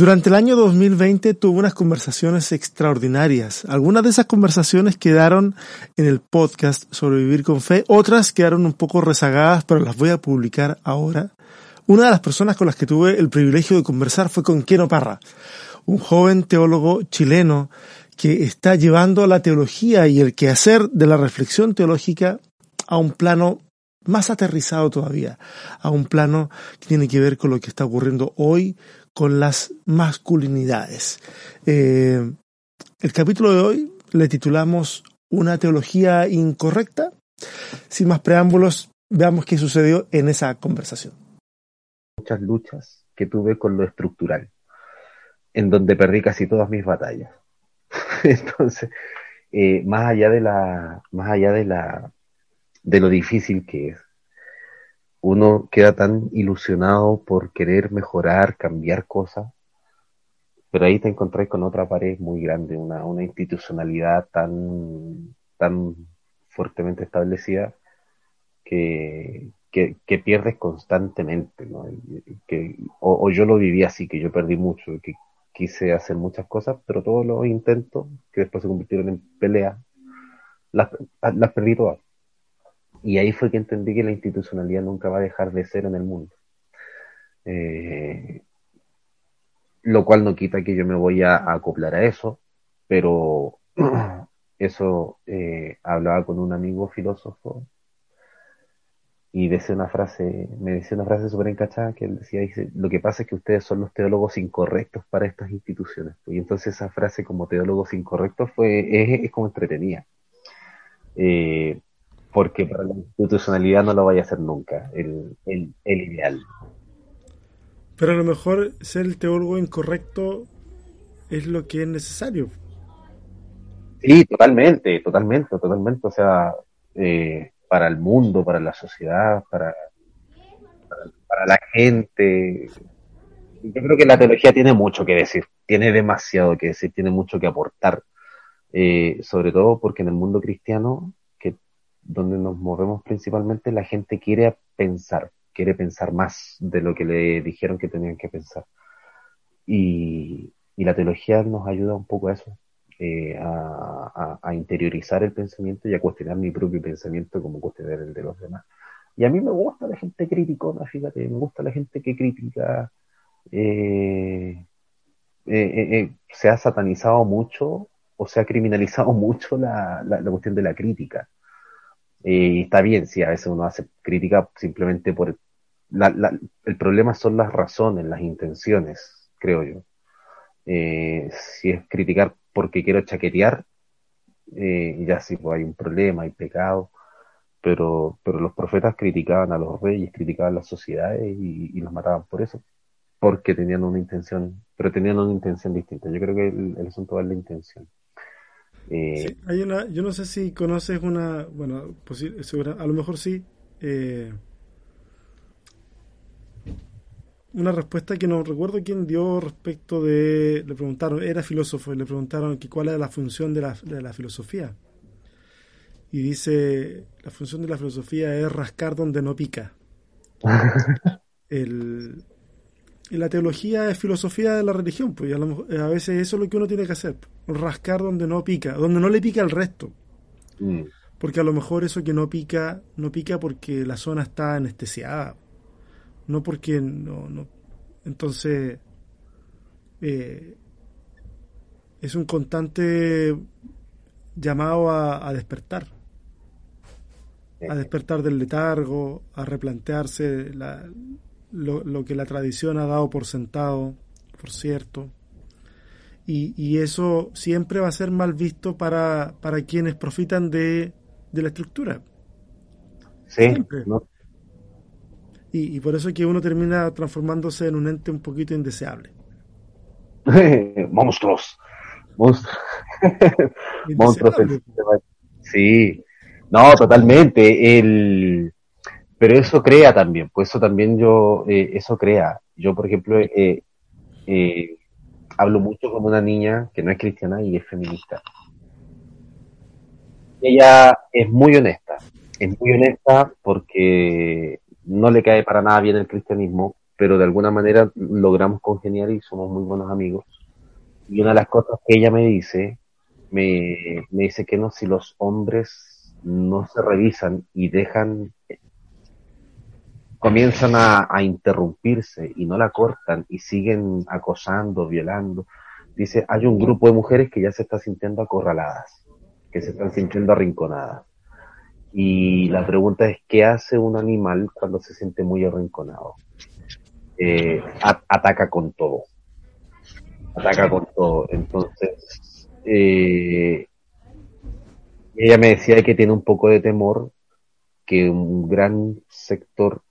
Durante el año 2020 tuve unas conversaciones extraordinarias. Algunas de esas conversaciones quedaron en el podcast Sobrevivir con Fe, otras quedaron un poco rezagadas, pero las voy a publicar ahora. Una de las personas con las que tuve el privilegio de conversar fue con Keno Parra, un joven teólogo chileno que está llevando la teología y el quehacer de la reflexión teológica a un plano más aterrizado todavía, a un plano que tiene que ver con lo que está ocurriendo hoy con las masculinidades. Eh, el capítulo de hoy le titulamos Una teología incorrecta. Sin más preámbulos, veamos qué sucedió en esa conversación. Muchas luchas que tuve con lo estructural, en donde perdí casi todas mis batallas. Entonces, eh, más allá de la, más allá de la, de lo difícil que es, uno queda tan ilusionado por querer mejorar, cambiar cosas, pero ahí te encontrás con otra pared muy grande, una, una institucionalidad tan, tan fuertemente establecida que, que, pierdes constantemente, ¿no? Que, o, yo lo viví así, que yo perdí mucho, que quise hacer muchas cosas, pero todos los intentos, que después se convirtieron en peleas, las, las perdí todas. Y ahí fue que entendí que la institucionalidad nunca va a dejar de ser en el mundo. Eh, lo cual no quita que yo me voy a, acoplar a eso, pero eso eh, hablaba con un amigo filósofo y decía una frase, me decía una frase súper encachada que él decía, dice, lo que pasa es que ustedes son los teólogos incorrectos para estas instituciones. Y entonces esa frase como teólogos incorrectos fue, es, como entretenida. Eh, porque para la institucionalidad no lo vaya a hacer nunca, el, el, ideal. Pero a lo mejor ser el teólogo incorrecto es lo que es necesario. Sí, totalmente, totalmente, totalmente. O sea, eh, para el mundo, para la sociedad, para, para, la gente. Yo creo que la teología tiene mucho que decir, tiene demasiado que decir, tiene mucho que aportar. Eh, sobre todo porque en el mundo cristiano donde nos movemos principalmente, la gente quiere pensar, quiere pensar más de lo que le dijeron que tenían que pensar. Y, la teología nos ayuda un poco a eso, eh, a, interiorizar el pensamiento y a cuestionar mi propio pensamiento como cuestionar el de los demás. Y a mí me gusta la gente criticona, fíjate, me gusta la gente que critica. Eh, eh, se ha satanizado mucho o se ha criminalizado mucho la, la cuestión de la crítica. Y está bien, si a veces uno hace crítica simplemente por... el problema son las razones, las intenciones, creo yo. Eh, si es criticar porque quiero chaquetear, eh, ya sí, pues hay un problema, hay pecado, pero, pero los profetas criticaban a los reyes, criticaban las sociedades y, los mataban por eso, porque tenían una intención, pero tenían una intención distinta. Yo creo que el, el asunto es la intención. Eh, hay una, yo no sé si conoces una, bueno, pues, a lo mejor sí, eh, una respuesta que no recuerdo quién dio respecto de, le preguntaron, era filósofo, y le preguntaron que cuál era la función de la, de la filosofía. Y dice, la función de la filosofía es rascar donde no pica. el, y la teología es filosofía de la religión, pues a, veces eso es lo que uno tiene que hacer, rascar donde no pica, donde no le pica al resto. Mm. Porque a lo mejor eso que no pica, no pica porque la zona está anestesiada, no porque no, no. Entonces, eh, es un constante llamado a despertar, a despertar del letargo, a replantearse la, lo, que la tradición ha dado por sentado, por cierto. Y, eso siempre va a ser mal visto para, para quienes profitan de, la estructura. Sí. Y, y, por eso es que uno termina transformándose en un ente un poquito indeseable. Monstruos. Monstruos. Monstruos. Sí. No, totalmente. El pero eso crea también, pues eso también yo, eh, eso crea. Yo, por ejemplo, eh, eh, hablo mucho como una niña que no es cristiana y es feminista. Ella es muy honesta, es muy honesta porque no le cae para nada bien el cristianismo, pero de alguna manera logramos congeniar y somos muy buenos amigos. Y una de las cosas que ella me dice, me dice que no, si los hombres no se revisan y dejan comienzan a, a, interrumpirse y no la cortan y siguen acosando, violando. Dice, hay un grupo de mujeres que ya se está sintiendo acorraladas, que se están sintiendo arrinconadas. Y la pregunta es, ¿qué hace un animal cuando se siente muy arrinconado? Eh, ataca con todo. Ataca con todo. Entonces, eh, ella me decía que tiene un poco de temor que un gran sector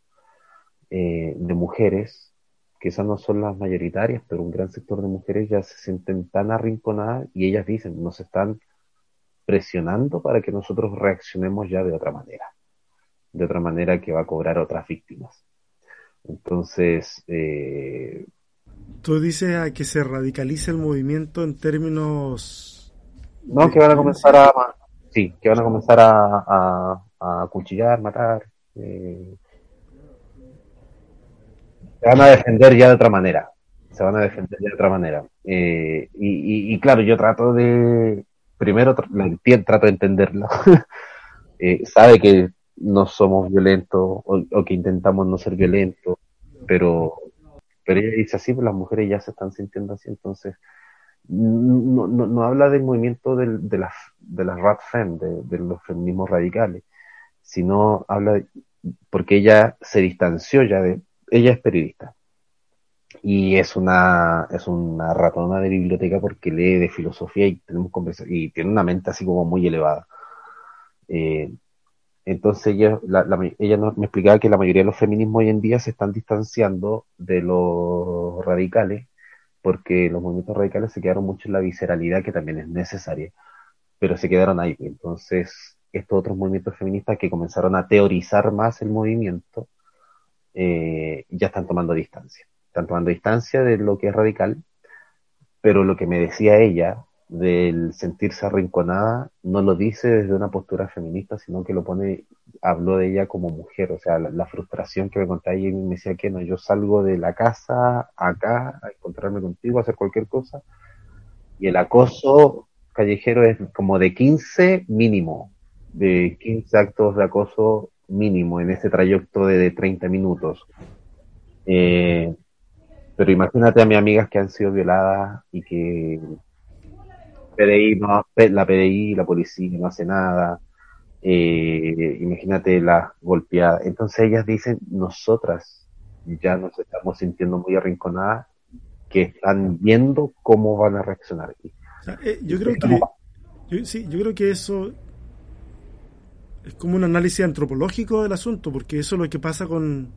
eh, de mujeres, que esas no son las mayoritarias, pero un gran sector de mujeres ya se sienten tan arrinconadas y ellas dicen, nos están presionando para que nosotros reaccionemos ya de otra manera, de otra manera que va a cobrar otras víctimas. Entonces, eh, tú dices a que se radicalice el movimiento en términos... No, que van a comenzar a... Sí, que van a comenzar a, a, a cuchillar, matar. Eh, se van a defender ya de otra manera. Se van a defender ya de otra manera. Eh, y, y, claro, yo trato de, primero trato de entenderla. eh, sabe que no somos violentos o, que intentamos no ser violentos, pero, pero ella dice así, pues las mujeres ya se están sintiendo así, entonces no, no, no habla del movimiento de las de las rat fem, de, de, los feminismos radicales, sino habla de, porque ella se distanció ya de, ella es periodista. Y es una es una ratona de biblioteca porque lee de filosofía y tenemos y tiene una mente así como muy elevada. Eh, entonces ella la, la, ella me explicaba que la mayoría de los feminismos hoy en día se están distanciando de los radicales porque los movimientos radicales se quedaron mucho en la visceralidad que también es necesaria pero se quedaron ahí. Entonces estos otros movimientos feministas que comenzaron a teorizar más el movimiento eh, ya están tomando distancia. Están tomando distancia de lo que es radical, pero lo que me decía ella del sentirse arrinconada no lo dice desde una postura feminista, sino que lo pone, habló de ella como mujer, o sea, la, frustración que me contaba ella y me decía que no, yo salgo de la casa acá a encontrarme contigo, a hacer cualquier cosa, y el acoso callejero es como de 15 mínimo, de 15 actos de acoso mínimo en ese trayecto de, de 30 minutos. Eh, pero imagínate a mis amigas que han sido violadas y que PDI no, la PDI, la policía no hace nada. Eh, imagínate la golpeada. Entonces ellas dicen, nosotras ya nos estamos sintiendo muy arrinconadas, que están viendo cómo van a reaccionar. Eh, yo creo que yo, sí, yo creo que eso es como un análisis antropológico del asunto, porque eso es lo que pasa con,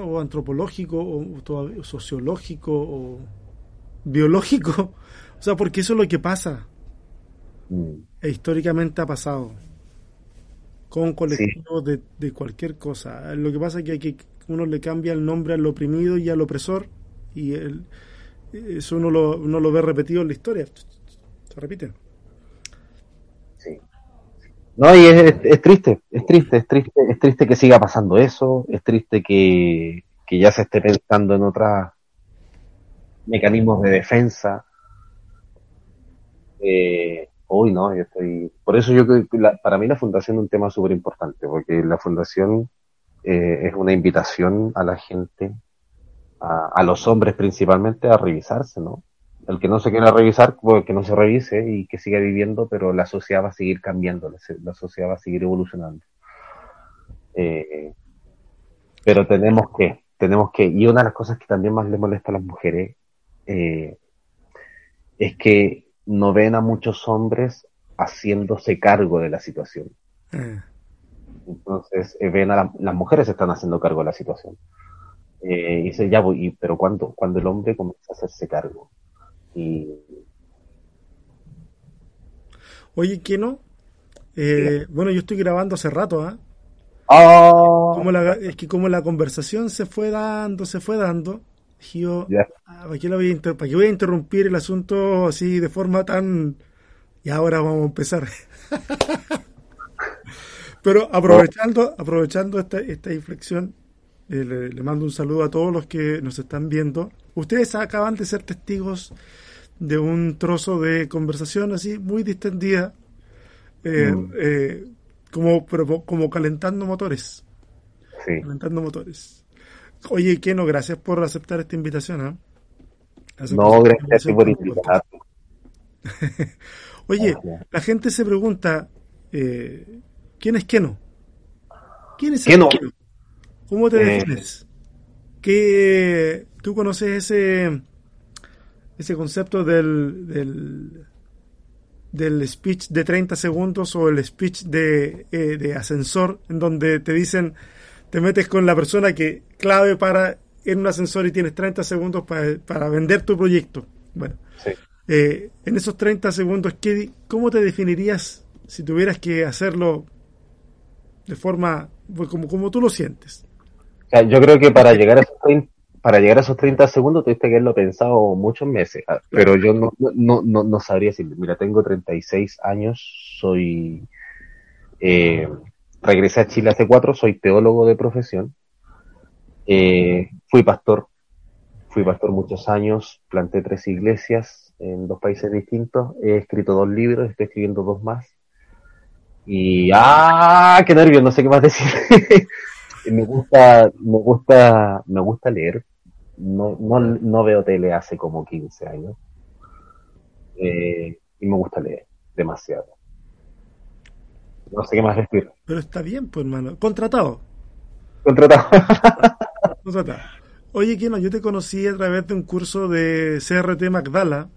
o antropológico, o, sociológico, o biológico, o sea, porque eso es lo que pasa, mm. e históricamente ha pasado, con colectivos sí. de, de, cualquier cosa. Lo que pasa es que, hay que uno le cambia el nombre al oprimido y al opresor, y el, eso uno lo, uno lo ve repetido en la historia, se repite. No, y es, es, triste, es triste, es triste, es triste que siga pasando eso, es triste que, que ya se esté pensando en otros mecanismos de defensa. Eh, hoy no, yo estoy, por eso yo la, para mí la fundación es un tema súper importante, porque la fundación eh, es una invitación a la gente, a, a los hombres principalmente, a revisarse, ¿no? El que no se quiera revisar, pues que no se revise y que siga viviendo, pero la sociedad va a seguir cambiando, la sociedad va a seguir evolucionando. Eh, pero tenemos que, tenemos que, y una de las cosas que también más le molesta a las mujeres eh, es que no ven a muchos hombres haciéndose cargo de la situación. Mm. Entonces, eh, ven a la, las mujeres están haciendo cargo de la situación. Eh, y dice, ya voy, pero. Cuando el hombre comienza a hacerse cargo. Y... Oye, ¿qué no? Eh, bueno, yo estoy grabando hace rato, ¿eh? Oh. Como la, es que como la conversación se fue dando, se fue dando, yo, yeah. ah, ¿para, qué voy a ¿para qué voy a interrumpir el asunto así de forma tan... Y ahora vamos a empezar. Pero aprovechando, aprovechando esta, esta inflexión, Eh, le, mando un saludo a todos los que nos están viendo. Ustedes acaban de ser testigos de un trozo de conversación así muy distendida, eh, mm. eh, como, como calentando motores. Sí. Calentando motores. Oye, Keno, gracias por aceptar esta invitación. ¿ah? No, gracias por invitarme. Oye, la gente se pregunta, eh, ¿quién es Keno? ¿Quién es Keno? ¿Cómo te defines? ¿Qué, ¿Tú conoces ese, ese concepto del, del, del speech de 30 segundos o el speech de, eh, de ascensor en donde te dicen, te metes con la persona que clave para en un ascensor y tienes 30 segundos para, para vender tu proyecto? Bueno, sí. Eh, en esos 30 segundos, ¿qué, ¿cómo te definirías si tuvieras que hacerlo de forma pues, como, como tú lo sientes? yo creo que para llegar a esos 30, para llegar a esos 30 segundos tuviste que haberlo pensado muchos meses, ah, pero yo no, no, no, no sabría decir, mira, tengo 36 años, soy, eh, regresé a Chile hace cuatro, soy teólogo de profesión, eh, fui pastor, fui pastor muchos años, planté tres iglesias, en dos países distintos. He escrito dos libros, estoy escribiendo dos más. Y ¡ah! ¡Qué nervios! No sé qué más decir. me gusta, me gusta, me gusta leer. No, no, no veo tele hace como 15 años. Eh, y me gusta leer demasiado. No sé qué más decir. Pero está bien, pues hermano. Contratado. Contratado. Contratado. Oye, Kino, yo te conocí a través de un curso de CRT Magdala,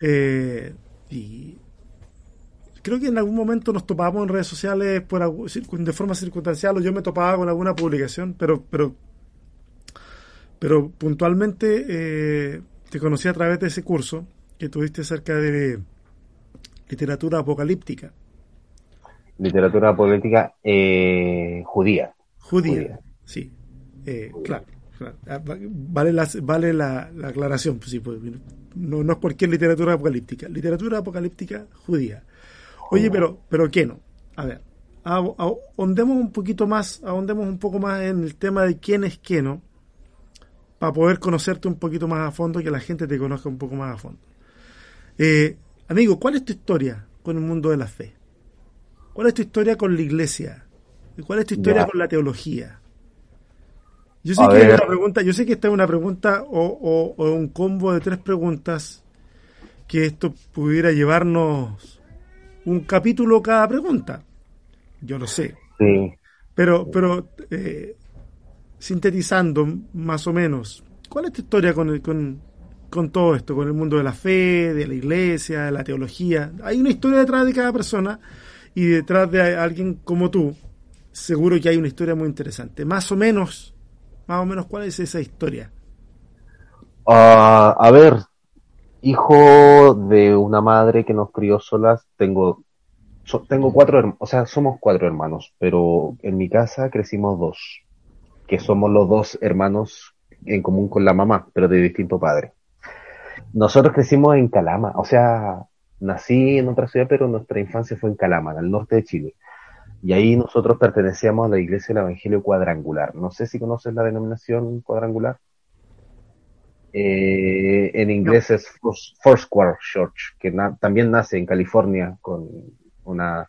eh, y creo que en algún momento nos topábamos en redes sociales por, de forma circunstancial o yo me topaba con alguna publicación, pero, pero, pero puntualmente eh, te conocí a través de ese curso que tuviste acerca de literatura apocalíptica. Literatura apocalíptica eh, judía. judía. sí. Claro, ah, Vale la, vale la, aclaración, pues sí, pues, no, no es cualquier literatura apocalíptica, literatura apocalíptica judía. Oye, pero, pero ¿qué no? A ver, ahondemos un poquito más, ahondemos un poco más en el tema de quién es no para poder conocerte un poquito más a fondo, que la gente te conozca un poco más a fondo. Eh, amigo, ¿cuál es tu historia con el mundo de la fe? ¿Cuál es tu historia con la iglesia? ¿Cuál es tu historia con la teología? Yo sé, que una pregunta, yo sé que esta es una pregunta o, un combo de tres preguntas que esto pudiera llevarnos un capítulo cada pregunta. Yo lo sé. Pero, pero eh, sintetizando más o menos, ¿cuál es tu historia con, con, con todo esto, con el mundo de la fe, de la iglesia, de la teología? Hay una historia detrás de cada persona y detrás de alguien como tú, seguro que hay una historia muy interesante. Más o menos más o menos, ¿cuál es esa historia? Ah, a ver, hijo de una madre que nos crió solas, tengo, tengo cuatro, o sea, somos cuatro hermanos, pero en mi casa crecimos dos, que somos los dos hermanos en común con la mamá, pero de distinto padre. Nosotros crecimos en Calama, o sea, nací en otra ciudad, pero nuestra infancia fue en Calama, al norte de Chile. Y ahí nosotros pertenecíamos a la Iglesia del Evangelio Cuadrangular. No sé si conoces la denominación cuadrangular. Eh, en inglés es Foursquare Church, que también nace en California con una,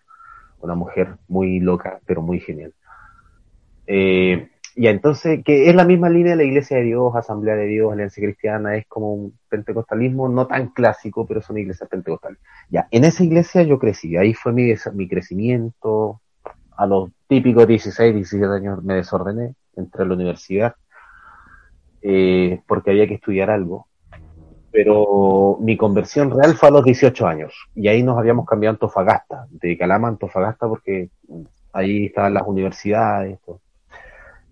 una mujer muy loca, pero muy genial. Eh, y entonces, que es la misma línea de la Iglesia de Dios, Asamblea de Dios, Alianza Cristiana, es como un pentecostalismo no tan clásico, pero son iglesias pentecostales. Ya, en esa iglesia yo crecí, ahí fue mi, mi crecimiento, a los típicos 16, 17 años me desordené, entré a la universidad, eh, porque había que estudiar algo. Pero mi conversión real fue a los 18 años, y ahí nos habíamos cambiado a Antofagasta, de Calama a Antofagasta, porque ahí estaban las universidades.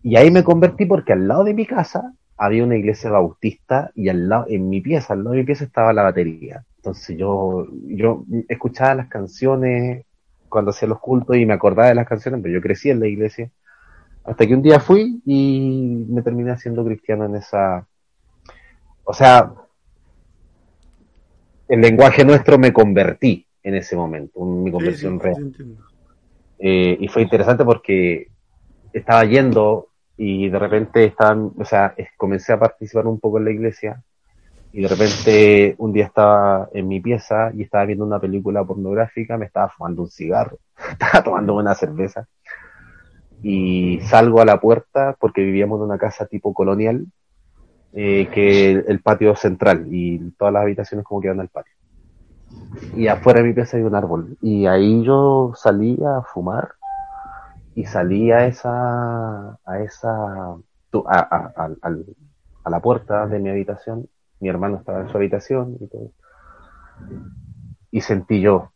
Y ahí me convertí porque al lado de mi casa había una iglesia bautista y al lado, en mi pieza, al lado de mi pieza estaba la batería. Entonces yo, yo escuchaba las canciones, cuando hacía los cultos y me acordaba de las canciones, pero yo crecí en la iglesia. Hasta que un día fui y me terminé haciendo cristiano en esa... O sea, el lenguaje nuestro me convertí en ese momento, mi conversión real. Eh, y fue interesante porque estaba yendo y de repente estaban, o sea, comencé a participar un poco en la iglesia y de repente un día estaba en mi pieza y estaba viendo una película pornográfica, me estaba fumando un cigarro, estaba tomando una cerveza y salgo a la puerta porque vivíamos en una casa tipo colonial eh, que el patio central y todas las habitaciones como quedan al patio. Y afuera de mi pieza hay un árbol y ahí yo salí a fumar y salí a esa a esa a, la puerta de mi habitación mi hermano estaba en su habitación y todo. Y sentí yo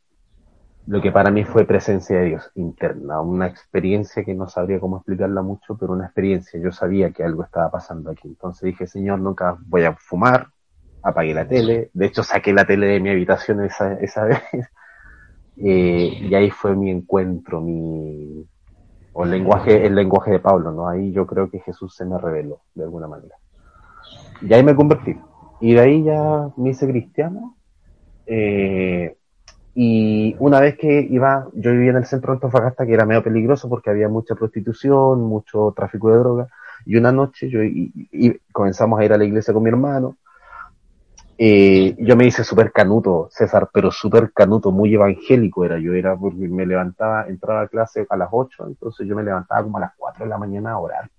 lo que para mí fue presencia de Dios interna, una experiencia que no sabría cómo explicarla mucho, pero una experiencia. Yo sabía que algo estaba pasando aquí. Entonces dije, Señor, nunca voy a fumar, apagué la tele. De hecho, saqué la tele de mi habitación esa, esa vez. Eh, y ahí fue mi encuentro, mi, el lenguaje, el lenguaje de Pablo, ¿no? Ahí yo creo que Jesús se me reveló, de alguna manera. Y ahí me convertí. Y de ahí ya me hice cristiano. Eh, y una vez que iba, yo vivía en el centro de Antofagasta, que era medio peligroso porque había mucha prostitución, mucho tráfico de droga. Y una noche yo y, comenzamos a ir a la iglesia con mi hermano. Eh, yo me hice súper canuto, César, pero súper canuto, muy evangélico era. Yo era porque me levantaba, entraba a clase a las 8, entonces yo me levantaba como a las 4 de la mañana a orar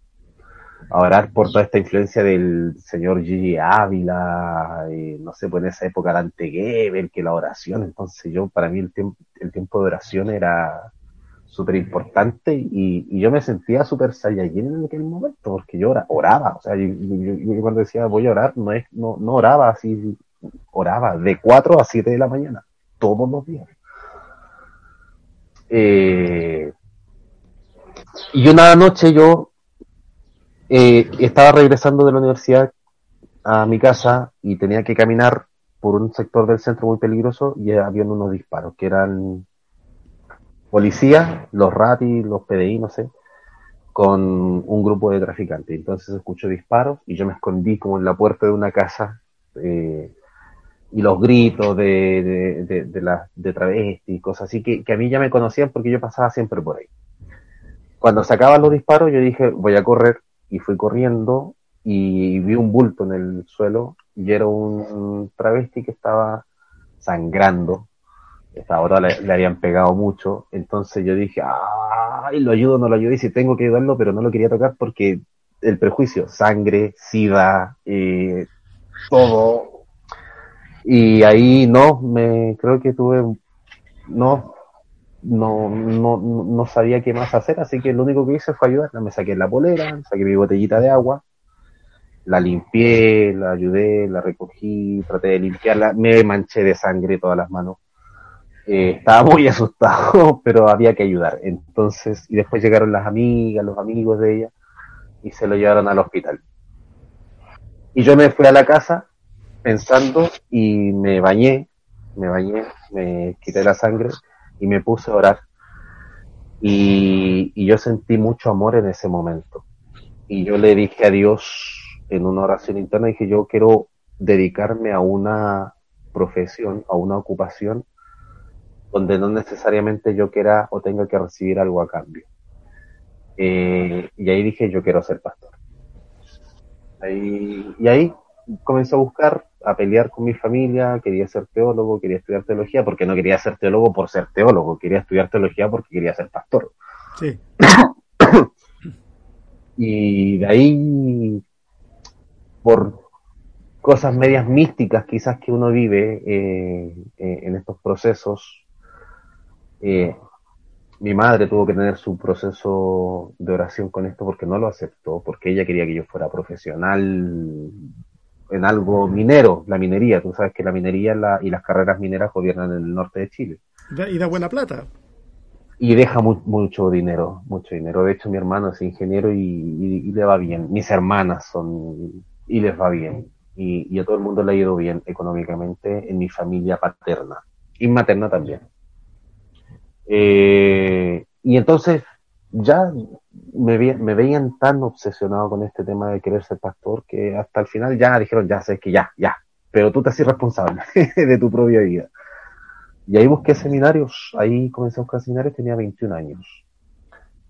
a orar por toda esta influencia del señor Gigi Ávila, y, no sé, pues en esa época Dante Geber, que la oración, entonces yo, para mí el, tiempo el tiempo de oración era súper importante y, yo me sentía súper saiyajin en aquel momento, porque yo oraba, o sea, yo, cuando decía voy a orar, no, es, no, no oraba así, oraba de 4 a 7 de la mañana, todos los días. Eh, y una noche yo eh, estaba regresando de la universidad a mi casa y tenía que caminar por un sector del centro muy peligroso y había unos disparos que eran policías, los RATI, los PDI, no sé, con un grupo de traficantes. Entonces escucho disparos y yo me escondí como en la puerta de una casa eh, y los gritos de, de, de, de travesti y cosas así que, que a mí ya me conocían porque yo pasaba siempre por ahí. Cuando se acaban los disparos yo dije voy a correr y fui corriendo y vi un bulto en el suelo y era un travesti que estaba sangrando. Ahora le, le habían pegado mucho, entonces yo dije, ay, lo ayudo, no lo ayudo, y si tengo que ayudarlo, pero no lo quería tocar porque el prejuicio, sangre, sida, eh, todo. Y ahí no, me creo que tuve, no, no, no, no sabía qué más hacer, así que lo único que hice fue ayudarla. Me saqué la polera, saqué mi botellita de agua, la limpié, la ayudé, la recogí, traté de limpiarla, me manché de sangre todas las manos. Eh, estaba muy asustado, pero había que ayudar. Entonces, y después llegaron las amigas, los amigos de ella, y se lo llevaron al hospital. Y yo me fui a la casa pensando y me bañé, me bañé, me quité la sangre y me puse a orar. Y, yo sentí mucho amor en ese momento. Y yo le dije a Dios en una oración interna, dije, yo quiero dedicarme a una profesión, a una ocupación donde no necesariamente yo quiera o tenga que recibir algo a cambio. Eh, y ahí dije, yo quiero ser pastor. y ahí comencé a buscar a pelear con mi familia, quería ser teólogo, quería estudiar teología, porque no quería ser teólogo por ser teólogo, quería estudiar teología porque quería ser pastor. Sí. y de ahí, por cosas medias místicas quizás que uno vive eh, eh, en estos procesos, eh, mi madre tuvo que tener su proceso de oración con esto porque no lo aceptó, porque ella quería que yo fuera profesional en algo minero, la minería. Tú sabes que la minería y las carreras mineras gobiernan en el norte de Chile. Y da buena plata. Y deja mucho dinero, mucho dinero. De hecho, mi hermano es ingeniero y, le va bien. Mis hermanas son y les va bien. Y, a todo el mundo le ha ido bien económicamente en mi familia paterna y materna también. Eh, y entonces ya me, me, veían tan obsesionado con este tema de querer ser pastor que hasta el final ya dijeron, ya sé que ya, ya, pero tú te haces responsable de tu propia vida. Y ahí busqué seminarios, ahí comencé a buscar seminarios, tenía 21 años.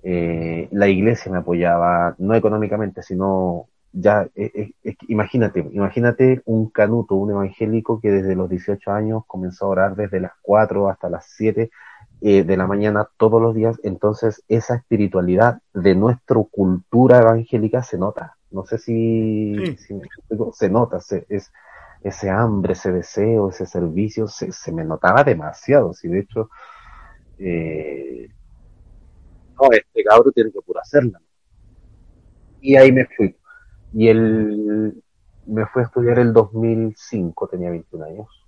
Eh, la iglesia me apoyaba, no económicamente, sino ya, eh, eh, imagínate, imagínate un canuto, un evangélico que desde los 18 años comenzó a orar desde las 4 hasta las 7 de la mañana todos los días, entonces esa espiritualidad de nuestra cultura evangélica se nota. No sé si, se nota, se, es, ese hambre, ese deseo, ese servicio, se, se me notaba demasiado. Si de hecho, eh, no, este cabro tiene que pura hacerla. Y ahí me fui. Y él me fui a estudiar el 2005, tenía 21 años,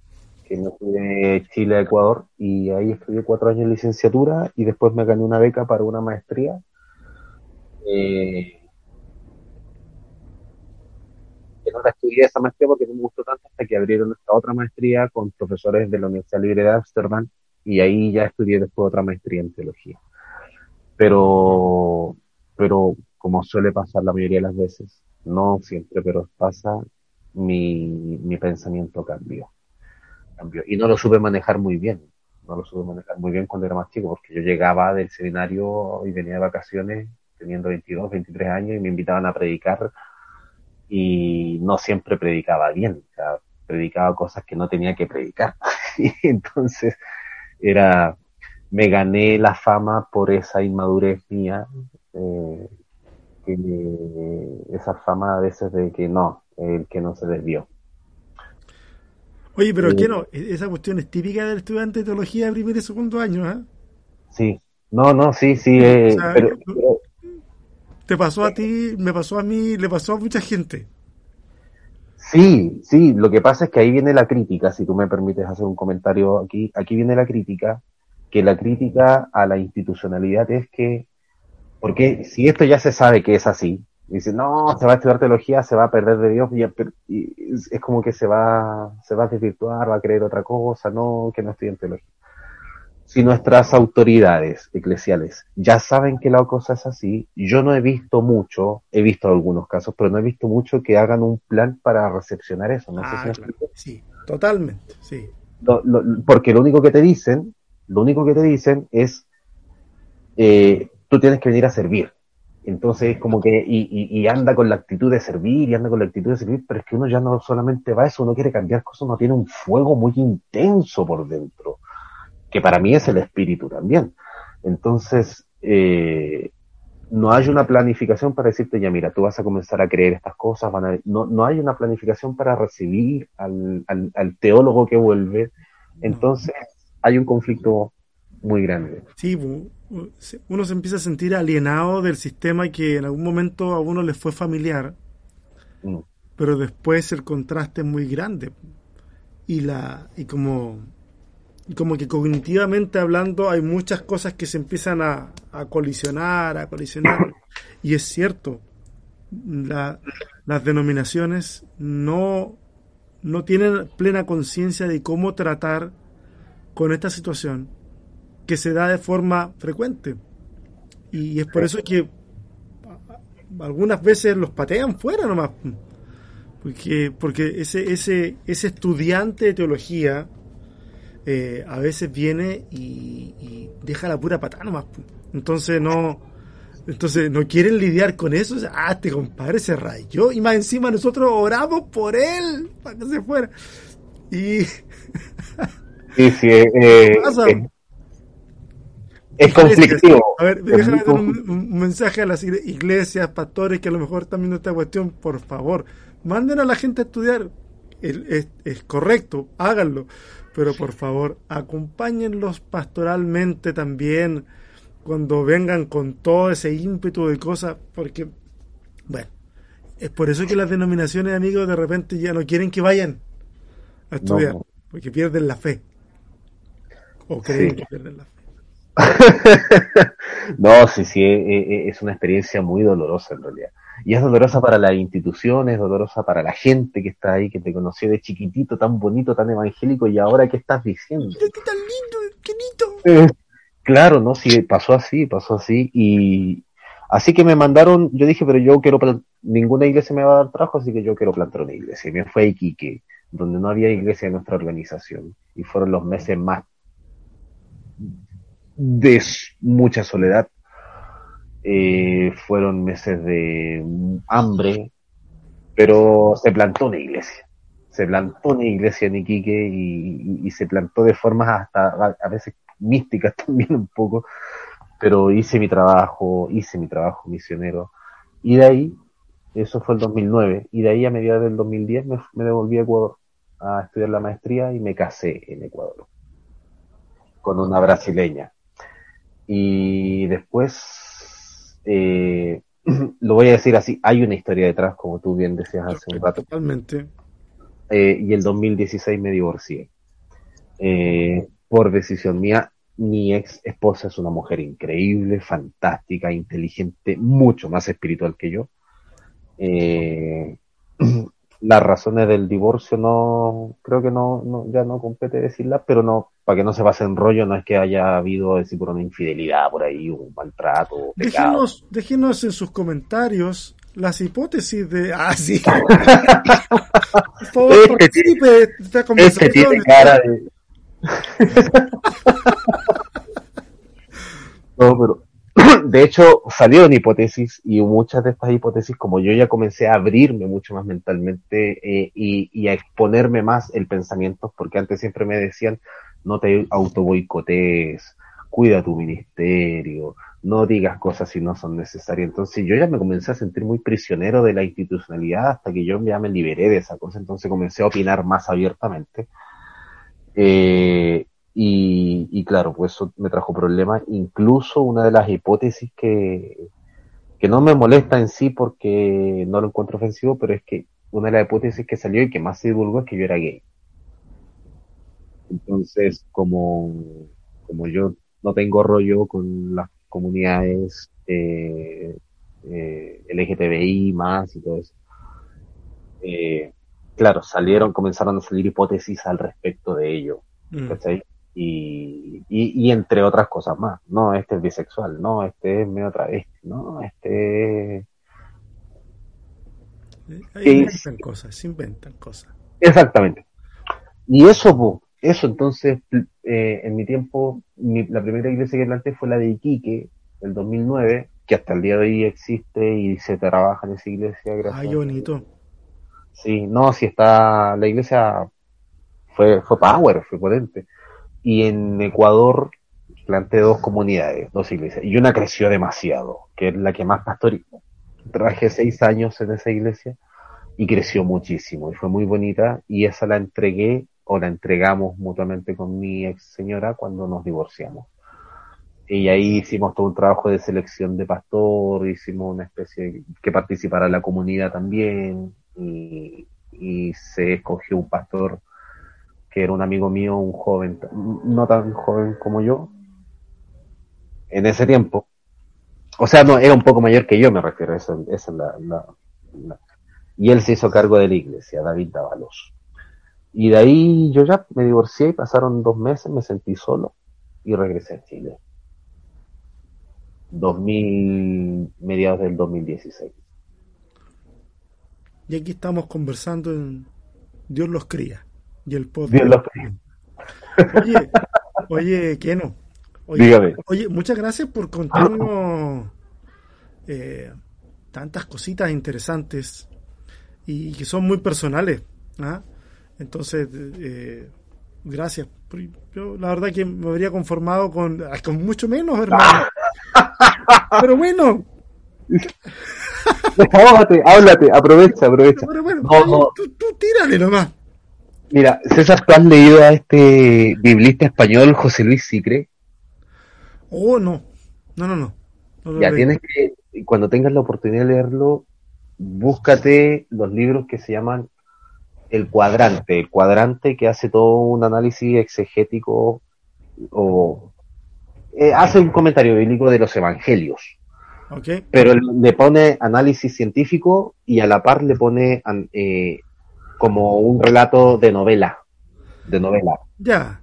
que me fui de Chile a Ecuador y ahí estudié cuatro años de licenciatura y después me gané una beca para una maestría. Eh, no la estudié esa maestría porque no me gustó tanto hasta que abrieron esta otra maestría con profesores de la Universidad Libre de Amsterdam y ahí ya estudié después otra maestría en teología. Pero, pero como suele pasar la mayoría de las veces, no siempre, pero pasa, mi, mi pensamiento cambió. Cambió. Y no lo supe manejar muy bien. No lo supe manejar muy bien cuando era más chico, porque yo llegaba del seminario y venía de vacaciones teniendo 22, 23 años y me invitaban a predicar y no siempre predicaba bien, o sea, predicaba cosas que no tenía que predicar. y entonces era, me gané la fama por esa inmadurez mía, eh, esa fama a veces de que no, el que no se desvió. Oye, pero ¿qué no? E-, esa cuestión es típica del estudiante de teología de primer y segundo año, ¿eh? Sí, no, no, sí, sí. Eh, pero, te pasó a ti, me pasó a mí, le pasó a mucha gente. Sí, sí, lo que pasa es que ahí viene la crítica, si tú me permites hacer un comentario aquí, aquí viene la crítica, que la crítica a la institucionalidad es que porque si esto ya se sabe que es así, dice, no, se va a estudiar teología, se va a perder de Dios, y, es como que se va, se va a desvirtuar, va a creer otra cosa, no, que no estudien teología. Si nuestras autoridades eclesiales ya saben que la cosa es así, yo no he visto mucho, he visto algunos casos, pero no he visto mucho que hagan un plan para recepcionar eso. No sé si ah, sí, totalmente, sí. porque lo único que te dicen, lo único que te dicen es, eh, tú tienes que venir a servir. Entonces, como que, y, anda con la actitud de servir, y anda con la actitud de servir, pero es que uno ya no solamente va a eso, uno quiere cambiar cosas, uno tiene un fuego muy intenso por dentro, que para mí es el espíritu también. Entonces, eh, no hay una planificación para decirte, ya mira, tú vas a comenzar a creer estas cosas, van a, no, no hay una planificación para recibir al, al teólogo que vuelve. Entonces, hay un conflicto muy grande. Sí, uno se empieza a sentir alienado del sistema que en algún momento a uno le fue familiar, mm. pero después el contraste es muy grande. Y la y como y como que cognitivamente hablando hay muchas cosas que se empiezan a, a colisionar, a colisionar. y es cierto, la, las denominaciones no, no tienen plena conciencia de cómo tratar con esta situación que se da de forma frecuente. Y es por eso que algunas veces los patean fuera nomás. Porque, porque ese, ese, ese estudiante de teología eh, a veces viene y, deja la pura patada nomás. Entonces no, entonces no quieren lidiar con eso. ah, este compadre se rayó. Y más encima nosotros oramos por él para que se fuera. Y. Sí, sí, eh, eh es conflictivo. A ver, déjame dar un, mensaje a las iglesias, pastores que a lo mejor están viendo esta cuestión. Por favor, manden a la gente a estudiar. Es, es, correcto, háganlo. Pero por favor, acompáñenlos pastoralmente también cuando vengan con todo ese ímpetu de cosas. Porque, bueno, es por eso que las denominaciones, amigos, de repente ya no quieren que vayan a estudiar. Porque pierden la fe. O creen que pierden la fe. no, sí, sí, e, e, e, es una experiencia muy dolorosa en realidad. Y es dolorosa para las instituciones, dolorosa para la gente que está ahí, que te conoció de chiquitito, tan bonito, tan evangélico, y ahora qué estás diciendo. ¡Qué tan lindo, qué! Eh, claro, no, sí, pasó así, pasó así, y así que me mandaron, yo dije, pero yo quiero, ninguna iglesia me va a dar trabajo, así que yo quiero plantar una iglesia. Y me fue a Iquique, donde no había iglesia en nuestra organización, y fueron los meses más de mucha soledad. eh, fueron meses de hambre, pero se plantó una iglesia. Se plantó una iglesia en Iquique y, se plantó de formas hasta a, veces místicas también un poco, pero hice mi trabajo, hice mi trabajo misionero. Y de ahí, eso fue el 2009, y de ahí a mediados del 2010 me, me devolví a Ecuador a estudiar la maestría y me casé en Ecuador con una brasileña. Y después, eh, lo voy a decir así, hay una historia detrás, como tú bien decías hace un rato. Totalmente. Eh, y el 2016 me divorcié. Eh, por decisión mía, mi ex esposa es una mujer increíble, fantástica, inteligente, mucho más espiritual que yo. Las razones del divorcio no, creo que no, no, ya no compete decirlas, pero no, para que no se pase en rollo, no es que haya habido decir por una infidelidad por ahí, un maltrato. Déjenos, déjenos en sus comentarios las hipótesis de. Ah, sí. por favor, participe de esta conversación. Este tiene cara de. no, pero de hecho, salieron hipótesis y muchas de estas hipótesis, como yo ya comencé a abrirme mucho más mentalmente eh, y, a exponerme más el pensamiento, porque antes siempre me decían, no te auto boicotees, cuida tu ministerio, no digas cosas si no son necesarias. Entonces yo ya me comencé a sentir muy prisionero de la institucionalidad hasta que yo ya me liberé de esa cosa, entonces comencé a opinar más abiertamente. Eh, y, claro, pues eso me trajo problemas. Incluso una de las hipótesis que, que no me molesta en sí porque no lo encuentro ofensivo, pero es que una de las hipótesis que salió y que más se divulgó es que yo era gay. Entonces, como, como yo no tengo rollo con las comunidades eh, eh, LGTBI más y todo eso, eh, claro, salieron, comenzaron a salir hipótesis al respecto de ello. Mm. Y, y, entre otras cosas más. No, este es bisexual, no, este es medio travesti, no, este se inventan cosas, se inventan cosas. Exactamente. Y eso, eso entonces, eh, en mi tiempo, la primera iglesia que planté fue la de Iquique, del 2009, que hasta el día de hoy existe y se trabaja en esa iglesia. Gracias Ay, bonito. Sí, no, si está, la iglesia fue, fue power, fue potente y en Ecuador planté dos comunidades, dos iglesias, y una creció demasiado, que es la que más pastorizó. Trabajé seis años en esa iglesia y creció muchísimo y fue muy bonita y esa la entregué o la entregamos mutuamente con mi ex señora cuando nos divorciamos. Y ahí hicimos todo un trabajo de selección de pastor, hicimos una especie que participara la comunidad también y, y se escogió un pastor que era un amigo mío, un joven, no tan joven como yo, en ese tiempo. O sea, no, era un poco mayor que yo, me refiero, esa, es la, Y él se hizo cargo de la iglesia, David Dávalos. Y de ahí yo ya me divorcié y pasaron dos meses, me sentí solo y regresé a Chile. 2000, mediados del 2016. Y aquí estamos conversando en Dios los cría. Y el podcast. Oye, oye, Keno. Oye, Oye, muchas gracias por contarnos eh, tantas cositas interesantes y que son muy personales. ¿ah? Entonces, eh, gracias. Yo la verdad que me habría conformado con, con mucho menos, hermano. Pero bueno. háblate, aprovecha, aprovecha. Pero bueno, Tú, tú tírale nomás. Mira, César, ¿tú has leído a este biblista español José Luis Sicre? Oh, no. No, no, no. ya tienes que, cuando tengas la oportunidad de leerlo, búscate los libros que se llaman El Cuadrante. El Cuadrante que hace todo un análisis exegético o eh, hace un comentario bíblico de los evangelios. Okay. Pero le pone análisis científico y a la par le pone eh, como un relato de novela, de novela. Ya.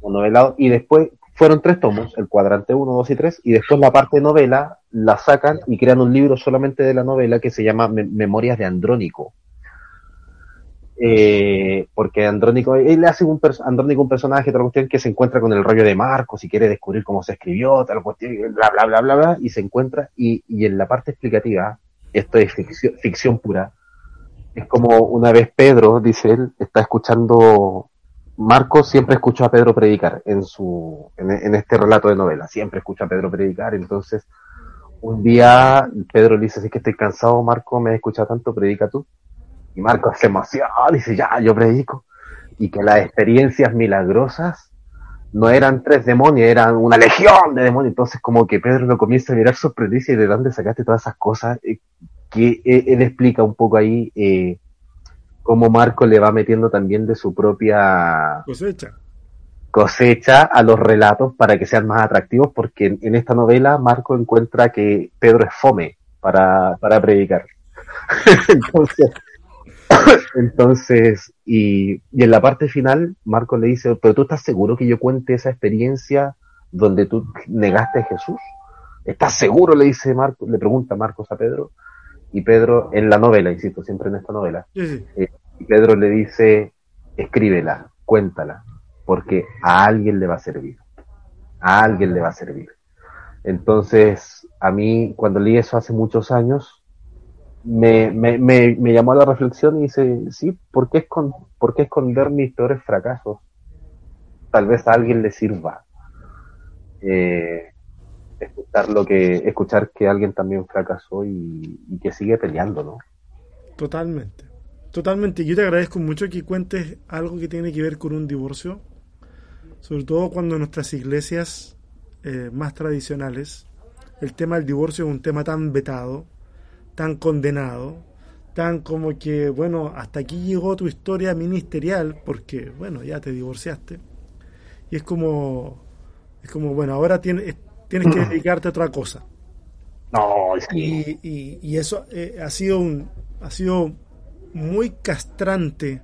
Un novelado, y después fueron tres tomos, el cuadrante 1, 2 y 3, y después la parte de novela la sacan y crean un libro solamente de la novela que se llama Memorias de Andrónico. eh, porque Andrónico, él hace un, Andrónico un personaje, otra cuestión, que se encuentra con el rollo de Marcos y quiere descubrir cómo se escribió, tal cuestión, bla, bla, bla, bla, bla, y se encuentra, y, y en la parte explicativa, esto es ficción, ficción pura, es como una vez Pedro, dice él, está escuchando, Marcos siempre escuchó a Pedro predicar en su, en, este relato de novela, siempre escucha a Pedro predicar, entonces, un día Pedro le dice, es que estoy cansado, Marco, me has escuchado tanto, predica tú. Y Marco se emociona, dice, ya, yo predico. Y que las experiencias milagrosas no eran tres demonios, eran una legión de demonios. Entonces como que Pedro lo comienza a mirar sorprendido y ¿de dónde sacaste todas esas cosas? Que eh, él explica un poco ahí eh, cómo Marco le va metiendo también de su propia cosecha cosecha a los relatos para que sean más atractivos, porque en, esta novela Marco encuentra que Pedro es fome para, para predicar. entonces, entonces y, y, en la parte final, Marco le dice, pero tú estás seguro que yo cuente esa experiencia donde tú negaste a Jesús? ¿Estás seguro? Le dice Marco, le pregunta Marcos a Pedro. Y Pedro, en la novela, insisto, siempre en esta novela, sí, eh, y Pedro le dice, escríbela, cuéntala porque a alguien le va a servir. A alguien le va a servir. Entonces, a mí, cuando leí eso hace muchos años, me, me, me, me llamó a la reflexión y dice, sí, ¿por qué, escon ¿por qué esconder mis peores fracasos? Tal vez a alguien le sirva. Eh, escuchar lo que, escuchar que alguien también fracasó y, que sigue peleando, ¿no? Totalmente. Totalmente. Yo te agradezco mucho que cuentes algo que tiene que ver con un divorcio sobre todo cuando nuestras iglesias eh, más tradicionales el tema del divorcio es un tema tan vetado, tan condenado, tan como que, bueno, hasta aquí llegó tu historia ministerial, porque, bueno, ya te divorciaste. Y es como, es como bueno, ahora tienes, tienes que dedicarte a otra cosa. No, y, y, y, eso eh, ha sido un, ha sido muy castrante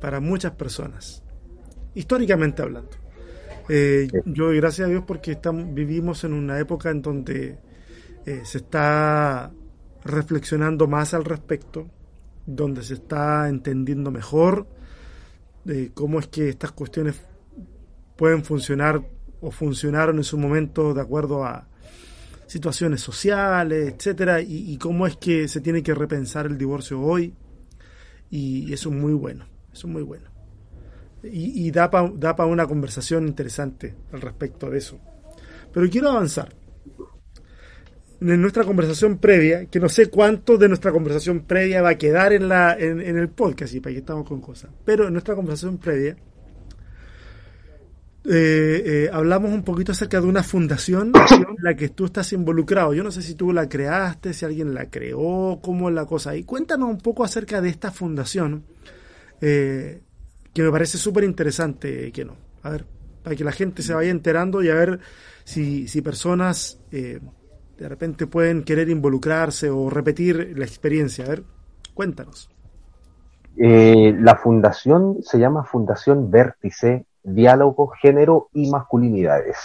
para muchas personas históricamente hablando. Eh, yo gracias a Dios porque estamos, vivimos en una época en donde eh, se está reflexionando más al respecto, donde se está entendiendo mejor de cómo es que estas cuestiones pueden funcionar o funcionaron en su momento de acuerdo a situaciones sociales, etcétera, y, y cómo es que se tiene que repensar el divorcio hoy, y eso es muy bueno, eso es muy bueno y, y da para da pa una conversación interesante al respecto de eso. Pero quiero avanzar. En nuestra conversación previa, que no sé cuánto de nuestra conversación previa va a quedar en, la, en, en el podcast, y para que estamos con cosas, pero en nuestra conversación previa eh, eh, hablamos un poquito acerca de una fundación en la que tú estás involucrado. Yo no sé si tú la creaste, si alguien la creó, cómo es la cosa. Y cuéntanos un poco acerca de esta fundación. Eh, que me parece súper interesante, que no. A ver, para que la gente se vaya enterando y a ver si, si personas de repente pueden querer involucrarse o repetir la experiencia. A ver, cuéntanos. La fundación se llama Fundación Vértice, Diálogo, Género y Masculinidades.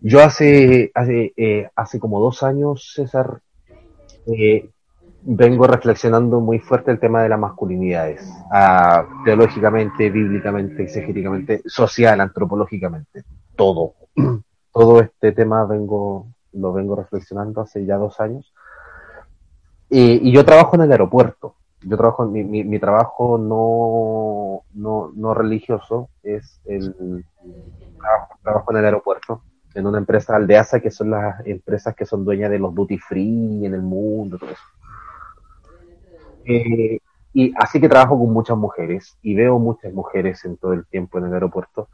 Yo hace, hace, eh, hace como dos años, César, eh, vengo reflexionando muy fuerte el tema de las masculinidades, teológicamente, bíblicamente, exegéticamente, social, antropológicamente, todo. todo este tema vengo, lo vengo reflexionando hace ya dos años. Y, y yo trabajo en el aeropuerto. Yo trabajo, mi, mi, mi trabajo no, no, no, religioso es el trabajo, en el aeropuerto en una empresa aldeasa que son las empresas que son dueñas de los duty free en el mundo, todo eso. Eh, y así que trabajo con muchas mujeres y veo muchas mujeres en todo el tiempo en el aeropuerto.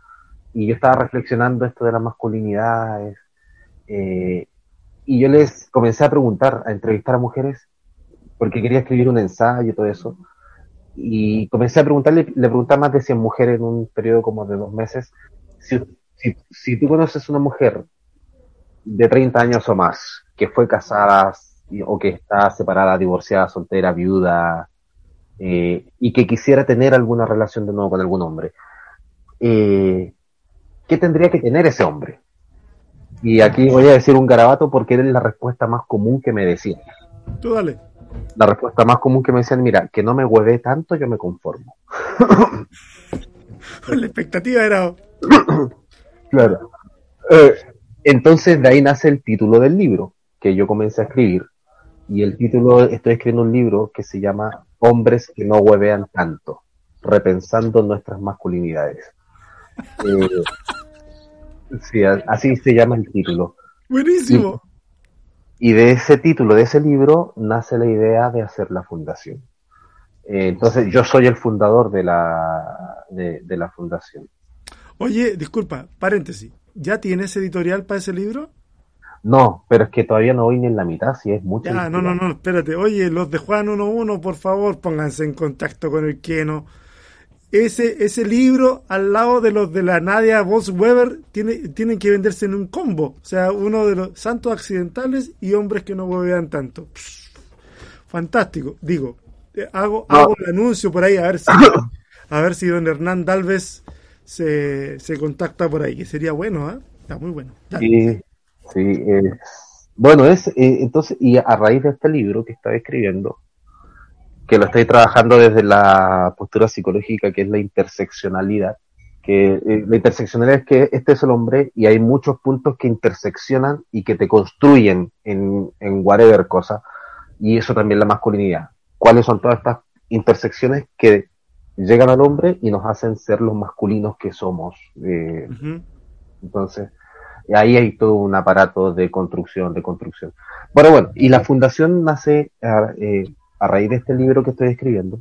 Y yo estaba reflexionando esto de las masculinidades. Eh, y yo les comencé a preguntar, a entrevistar a mujeres, porque quería escribir un ensayo y todo eso. Y comencé a preguntarle, le preguntaba más de 100 mujeres en un periodo como de dos meses. Si, si, si tú conoces una mujer de 30 años o más que fue casada o que está separada, divorciada, soltera, viuda, eh, y que quisiera tener alguna relación de nuevo con algún hombre, eh, ¿qué tendría que tener ese hombre? Y aquí voy a decir un garabato porque es la respuesta más común que me decían. Tú dale. La respuesta más común que me decían, mira, que no me hueve tanto, yo me conformo. la expectativa era... claro. Eh, entonces de ahí nace el título del libro que yo comencé a escribir. Y el título, estoy escribiendo un libro que se llama Hombres que no huevean tanto, repensando nuestras masculinidades. Eh, sí, así se llama el título. Buenísimo. Y, de ese título, de ese libro, nace la idea de hacer la fundación. Eh, entonces, yo soy el fundador de la, de, de la fundación. Oye, disculpa, paréntesis. ¿Ya tienes editorial para ese libro? No, pero es que todavía no voy ni en la mitad, si es mucho. Ya, no, no, no, espérate. Oye, los de Juan 11, por favor, pónganse en contacto con el Keno. Ese, ese libro, al lado de los de la Nadia Weber, tiene, tienen que venderse en un combo. O sea, uno de los santos accidentales y hombres que no huevean tanto. fantástico. Digo, eh, hago, hago el anuncio por ahí a ver si, a ver si don Hernán Dalves se, se contacta por ahí, que sería bueno, ¿eh? Está muy bueno. Sí, sí. bueno, es eh, entonces, y a raíz de este libro que estaba escribiendo, que lo estoy trabajando desde la postura psicológica, que es la interseccionalidad, que eh, la interseccionalidad es que este es el hombre y hay muchos puntos que interseccionan y que te construyen en, en whatever cosa, y eso también la masculinidad. ¿Cuáles son todas estas intersecciones que llegan al hombre y nos hacen ser los masculinos que somos. Eh, entonces, ahí hay todo un aparato de construcción, de construcción. Bueno, bueno, y la fundación nace a, raíz de este libro que estoy escribiendo.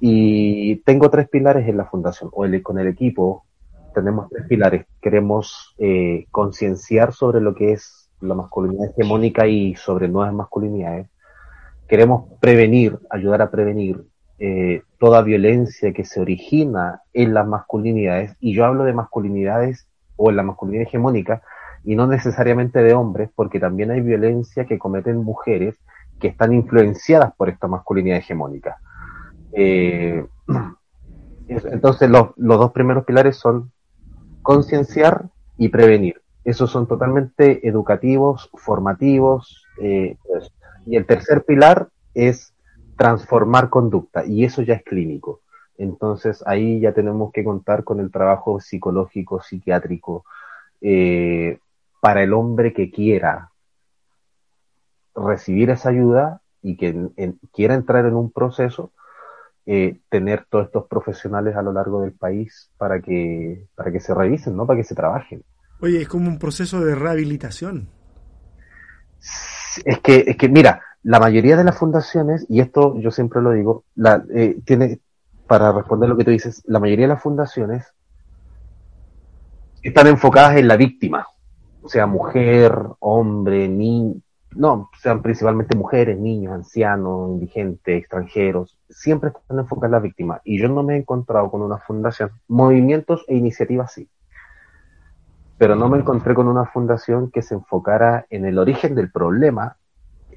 Y tengo tres pilares en la fundación, o con el equipo tenemos tres pilares. Queremos eh, concienciar sobre lo que es la masculinidad hegemónica y sobre nuevas masculinidades. Queremos prevenir, ayudar a prevenir eh, toda violencia que se origina en las masculinidades, y yo hablo de masculinidades o en la masculinidad hegemónica, y no necesariamente de hombres, porque también hay violencia que cometen mujeres que están influenciadas por esta masculinidad hegemónica. Eh, entonces los, dos primeros pilares son concienciar y prevenir. Esos son totalmente educativos, formativos. Eh, pues, y el tercer pilar es transformar conducta y eso ya es clínico. Entonces ahí ya tenemos que contar con el trabajo psicológico, psiquiátrico, eh, para el hombre que quiera recibir esa ayuda y que quiera entrar en un proceso, eh, tener todos estos profesionales a lo largo del país para que, para que se revisen, ¿no? Para que se trabajen. Oye, es como un proceso de rehabilitación. Es que, es que, mira, la mayoría de las fundaciones, y esto yo siempre lo digo, la, eh, tiene, para responder lo que tú dices, la mayoría de las fundaciones están enfocadas en la víctima, o sea, mujer, hombre, niño, no, sean principalmente mujeres, niños, ancianos, indigentes, extranjeros, siempre están enfocadas en la víctima. Y yo no me he encontrado con una fundación, movimientos e iniciativas sí, pero no me encontré con una fundación que se enfocara en el origen del problema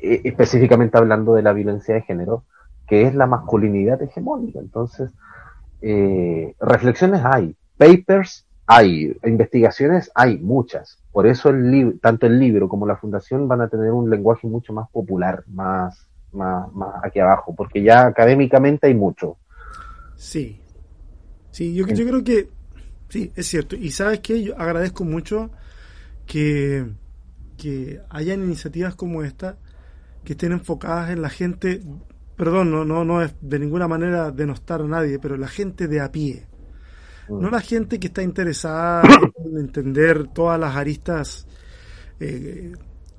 eh, específicamente hablando de la violencia de género, que es la masculinidad hegemónica. Entonces, eh, reflexiones hay, papers hay, investigaciones hay muchas. Por eso el tanto el libro como la fundación van a tener un lenguaje mucho más popular, más, más, más aquí abajo, porque ya académicamente hay mucho. Sí, sí, yo, yo creo que sí, es cierto. Y sabes que yo agradezco mucho que, que hayan iniciativas como esta que estén enfocadas en la gente, perdón, no, no, no es de ninguna manera denostar a nadie, pero la gente de a pie. No mm. la gente que está interesada en entender todas las aristas eh,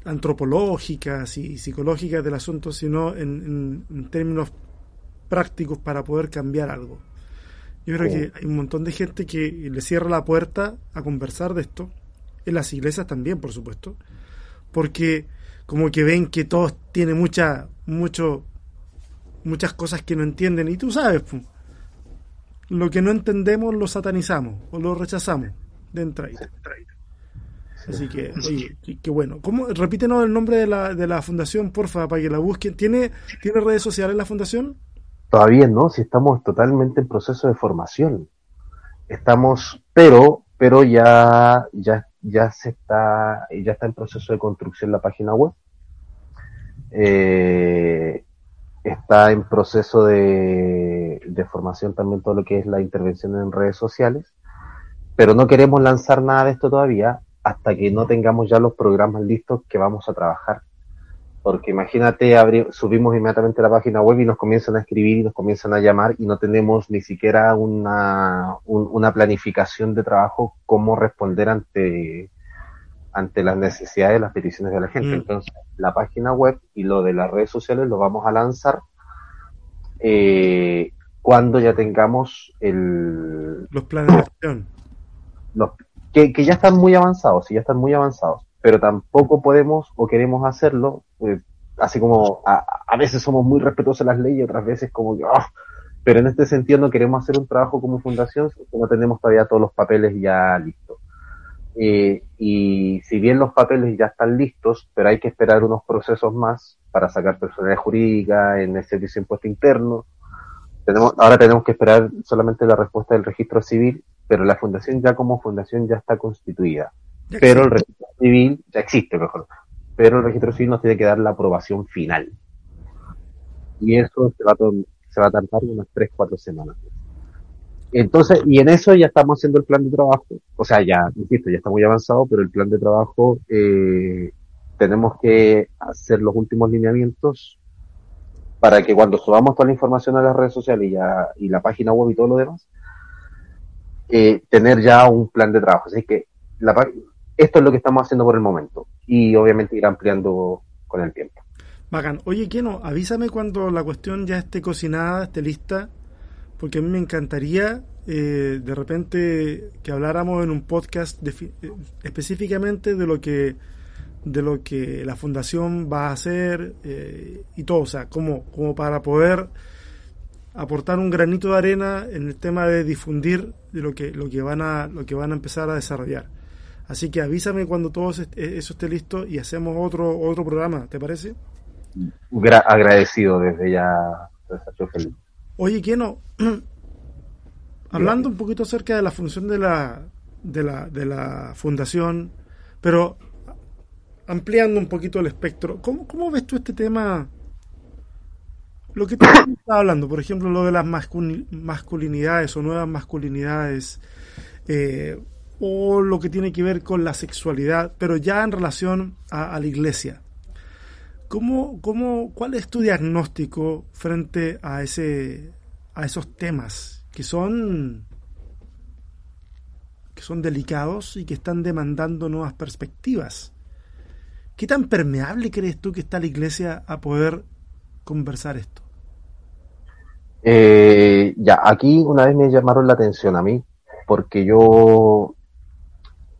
antropológicas y psicológicas del asunto, sino en, términos prácticos para poder cambiar algo. Yo creo que hay un montón de gente que le cierra la puerta a conversar de esto, en las iglesias también, por supuesto, porque como que ven que todos tienen mucha, mucho, muchas cosas que no entienden. Y tú sabes, lo que no entendemos lo satanizamos o lo rechazamos de entrada. Así que, oye, qué bueno. ¿Cómo? Repítenos el nombre de la, de la fundación, porfa, para que la busquen. ¿Tiene, ¿Tiene redes sociales la fundación? Todavía no, si estamos totalmente en proceso de formación. Estamos, pero, pero ya, ya ya se está, ya está en proceso de construcción la página web. Eh, está en proceso de, de, formación también todo lo que es la intervención en redes sociales, pero no queremos lanzar nada de esto todavía hasta que no tengamos ya los programas listos que vamos a trabajar. Porque imagínate, subimos inmediatamente la página web y nos comienzan a escribir y nos comienzan a llamar y no tenemos ni siquiera una, una planificación de trabajo, cómo responder ante, ante las necesidades, las peticiones de la gente. Mm. Entonces, la página web y lo de las redes sociales lo vamos a lanzar eh, cuando ya tengamos el... Los planes de acción. Los, que, que ya están muy avanzados, sí, ya están muy avanzados pero tampoco podemos o queremos hacerlo, pues, así como a, a, veces somos muy respetuosos de las leyes, otras veces como que, oh, pero en este sentido no queremos hacer un trabajo como fundación no tenemos todavía todos los papeles ya listos. Eh, y si bien los papeles ya están listos, pero hay que esperar unos procesos más para sacar personalidad jurídica en el servicio de impuesto interno. Tenemos, ahora tenemos que esperar solamente la respuesta del registro civil, pero la fundación ya como fundación ya está constituida pero el registro civil ya existe, mejor. Pero el registro civil nos tiene que dar la aprobación final. Y eso se va a, se va a tardar unas 3, 4 semanas. Entonces, y en eso ya estamos haciendo el plan de trabajo. O sea, ya, insisto, ya está muy avanzado, pero el plan de trabajo, eh, tenemos que hacer los últimos lineamientos para que cuando subamos toda la información a las redes sociales y, ya, y la página web y todo lo demás, eh, tener ya un plan de trabajo. Así que la, esto es lo que estamos haciendo por el momento y obviamente ir ampliando con el tiempo. Bacán. Oye, Keno, avísame cuando la cuestión ya esté cocinada, esté lista, porque a mí me encantaría eh, de repente que habláramos en un podcast eh, específicamente de lo que de lo que la fundación va a hacer eh, y todo, o sea, como, como para poder aportar un granito de arena en el tema de difundir de lo que lo que van a lo que van a empezar a desarrollar. Así que avísame cuando todo eso esté listo y hacemos otro otro programa, ¿te parece? agradecido desde ya, feliz. Oye, Keno, hablando un poquito acerca de la función de la, de la, de la fundación, pero ampliando un poquito el espectro, ¿cómo, ves tú este tema? Lo que tú estás hablando, por ejemplo, lo de las masculinidades o nuevas masculinidades, eh, o lo que tiene que ver con la sexualidad, pero ya en relación a, la iglesia. ¿Cómo, cómo, ¿Cuál es tu diagnóstico frente a, ese, a esos temas que son, que son delicados y que están demandando nuevas perspectivas? ¿Qué tan permeable crees tú que está la iglesia a poder conversar esto? Eh, ya, aquí una vez me llamaron la atención a mí, porque yo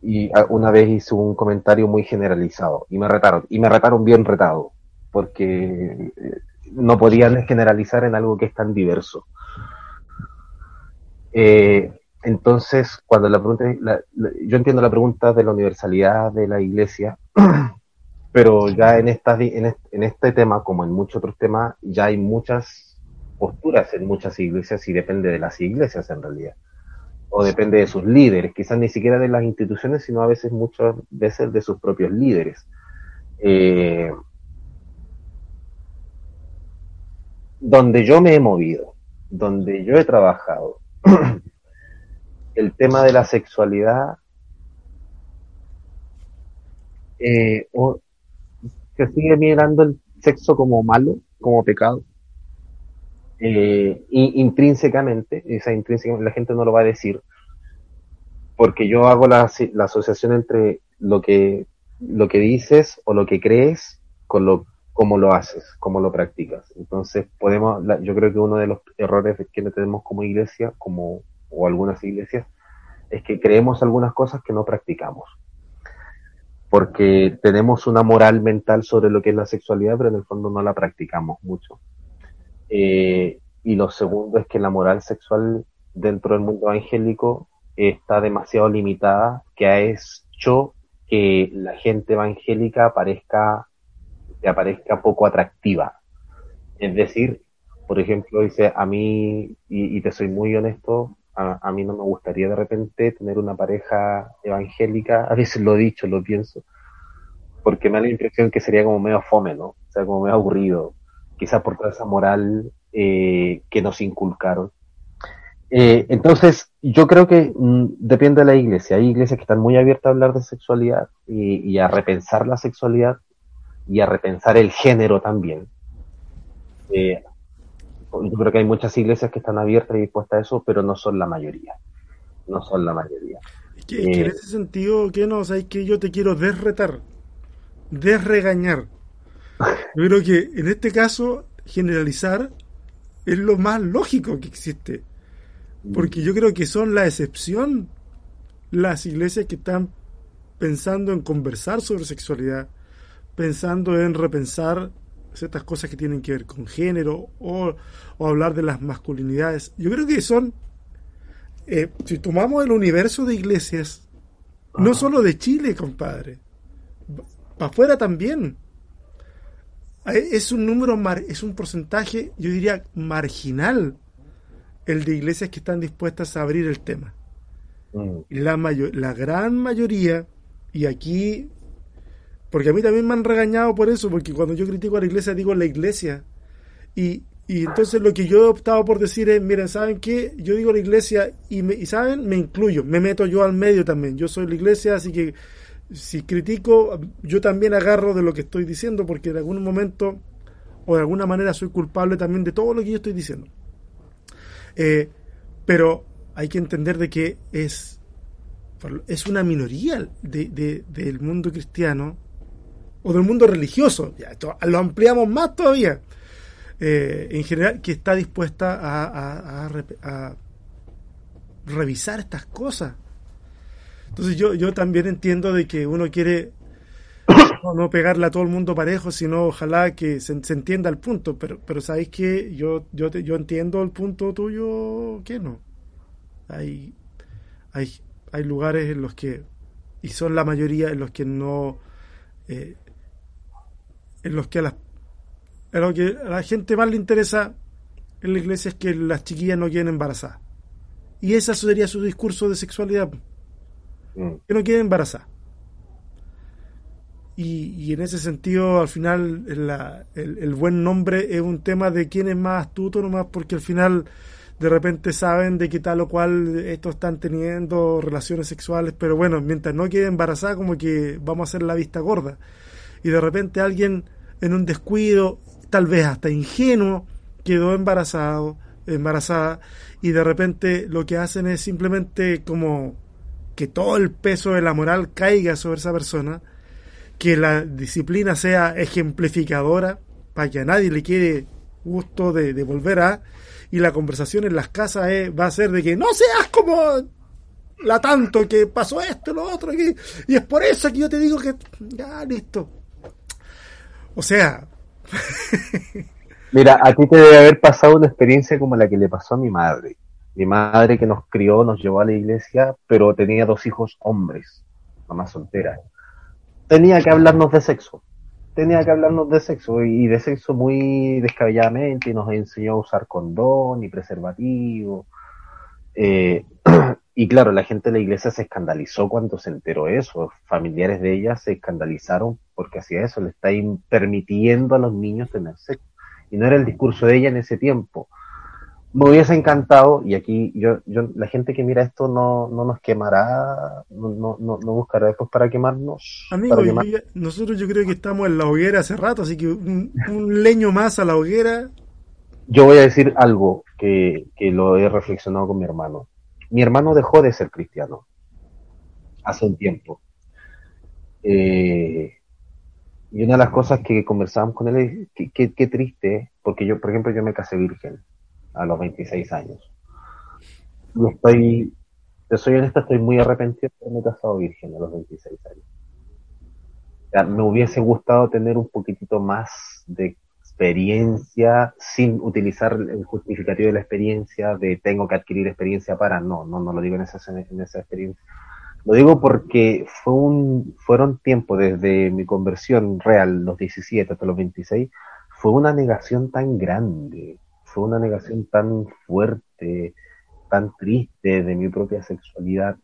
y una vez hice un comentario muy generalizado y me retaron, y me retaron bien retado, porque eh, no podían generalizar en algo que es tan diverso. Eh, entonces, cuando la pregunta, yo entiendo la pregunta de la universalidad de la iglesia, pero ya en, esta, en, en este tema, como en muchos otros temas, ya hay muchas posturas en muchas iglesias y depende de las iglesias en realidad o depende de sus líderes, quizás ni siquiera de las instituciones, sino a veces muchas veces de sus propios líderes. Eh, donde yo me he movido, donde yo he trabajado, el tema de la sexualidad eh, sigue mirando el sexo como malo, como pecado, eh, intrínsecamente, la gente no lo va a decir, porque yo hago la, la, asociación entre lo que, lo que dices o lo que crees con lo cómo lo haces, cómo lo practicas. Entonces podemos, yo creo que uno de los errores que tenemos como iglesia, como o algunas iglesias, es que creemos algunas cosas que no practicamos. Porque tenemos una moral mental sobre lo que es la sexualidad, pero en el fondo no la practicamos mucho. Eh, y lo segundo es que la moral sexual dentro del mundo evangélico está demasiado limitada, que ha hecho que la gente evangélica aparezca, aparezca poco atractiva. Es decir, por ejemplo, dice, a mí, y, te soy muy honesto, a, mí no me gustaría de repente tener una pareja evangélica, a veces lo he dicho, lo pienso, porque me da la impresión que sería como medio fome, ¿no? o sea, como me ha aburrido, quizás por toda esa moral eh, que nos inculcaron. Eh, entonces, yo creo que mm, depende de la iglesia. Hay iglesias que están muy abiertas a hablar de sexualidad y, a repensar la sexualidad y a repensar el género también. Eh, yo creo que hay muchas iglesias que están abiertas y dispuestas a eso, pero no son la mayoría. No son la mayoría. que, en ese sentido, que no, o que yo te quiero desretar, desregañar. Yo creo que en este caso, generalizar es lo más lógico que existe. Porque yo creo que son la excepción las iglesias que están pensando en conversar sobre sexualidad, pensando en repensar ciertas cosas que tienen que ver con género o, hablar de las masculinidades. Yo creo que son, eh, si tomamos el universo de iglesias, no solo de Chile, compadre, para afuera también. Es un número, es un porcentaje, yo diría, marginal el de iglesias que están dispuestas a abrir el tema. Mm. La, mayor, la gran mayoría, y aquí, porque a mí también me han regañado por eso, porque cuando yo critico a la iglesia digo la iglesia. Y, y entonces lo que yo he optado por decir es, miren, ¿saben qué? Yo digo la iglesia y, me, y ¿saben? Me incluyo, me meto yo al medio también. Yo soy la iglesia, así que si critico, yo también agarro de lo que estoy diciendo, porque en algún momento o de alguna manera soy culpable también de todo lo que yo estoy diciendo. Eh, pero hay que entender de que es, es una minoría de, del mundo cristiano o del mundo religioso, lo ampliamos más todavía, eh, en general, que está dispuesta a, a, revisar estas cosas. Entonces yo, yo también entiendo de que uno quiere no, pegarle a todo el mundo parejo, sino ojalá que se, entienda el punto. Pero, pero sabéis que yo, yo, yo entiendo el punto tuyo, que no. Hay, hay, hay lugares en los que, y son la mayoría en los que no, eh, en los que a, lo que a la gente más le interesa en la iglesia es que las chiquillas no queden embarazadas. Y ese sería su discurso de sexualidad. Mm. Que no queden embarazadas. Y, en ese sentido, al final, el, buen nombre es un tema de quién es más astuto, nomás porque al final de repente saben de qué tal o cual estos están teniendo relaciones sexuales, pero bueno, mientras no quede embarazada, como que vamos a hacer la vista gorda. Y de repente alguien en un descuido, tal vez hasta ingenuo, quedó embarazado, embarazada, y de repente lo que hacen es simplemente como que todo el peso de la moral caiga sobre esa persona que la disciplina sea ejemplificadora para que a nadie le quede gusto de, volver a y la conversación en las casas va a ser de que no seas como la tanto que pasó esto, lo otro, y, y es por eso que yo te digo que ya listo. O sea. Mira, a ti te debe haber pasado una experiencia como la que le pasó a mi madre. Mi madre que nos crió, nos llevó a la iglesia, pero tenía dos hijos hombres, mamá soltera tenía que hablarnos de sexo. Tenía que hablarnos de sexo y de sexo muy descabelladamente y nos enseñó a usar condón y preservativo. Eh, y claro, la gente de la iglesia se escandalizó cuando se enteró eso. Familiares de ella se escandalizaron porque hacía eso, le está permitiendo a los niños tener sexo. Y no era el discurso de ella en ese tiempo me hubiese encantado, y aquí yo, yo, la gente que mira esto no, no nos quemará, no, no, no buscará después para quemarnos. Amigo, nosotros yo creo que estamos en la hoguera hace rato, así que un, leño más a la hoguera. Yo voy a decir algo que, que lo he reflexionado con mi hermano. Mi hermano dejó de ser cristiano hace un tiempo. Eh, y una de las cosas que conversábamos con él es que, qué triste, porque yo, por ejemplo, yo me casé virgen a los 26 años. Y estoy, te soy honesto, estoy muy arrepentido de haberme casado virgen a los 26 años. me hubiese gustado tener un poquitito más de experiencia sin utilizar el justificativo de la experiencia de tengo que adquirir experiencia para no, no, no lo digo en esa, en esa experiencia. Lo digo porque fue un, fueron tiempos desde mi conversión real, los 17 hasta los 26, fue una negación tan grande, fue una negación tan fuerte, tan triste de mi propia sexualidad,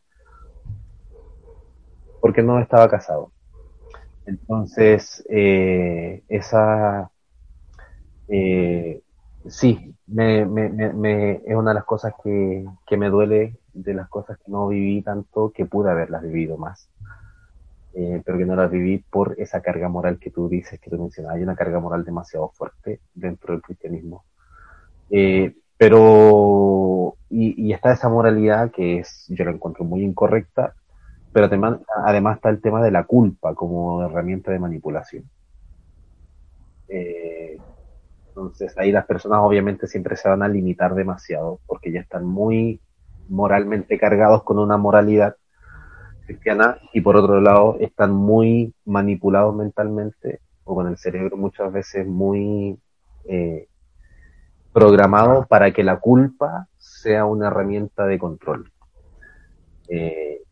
porque no estaba casado. Entonces, eh, esa, eh, sí, me, me, me, es una de las cosas que, que me duele, de las cosas que no viví tanto, que pude haberlas vivido más. Eh, pero que no las viví por esa carga moral que tú dices, que tú mencionas. Hay una carga moral demasiado fuerte dentro del cristianismo. Eh, pero, y, y, está esa moralidad que es, yo la encuentro muy incorrecta, pero además, además está el tema de la culpa como herramienta de manipulación. Eh, entonces ahí las personas obviamente siempre se van a limitar demasiado porque ya están muy moralmente cargados con una moralidad cristiana y por otro lado están muy manipulados mentalmente o con el cerebro muchas veces muy eh, programado para que la culpa sea una herramienta de control. Eh,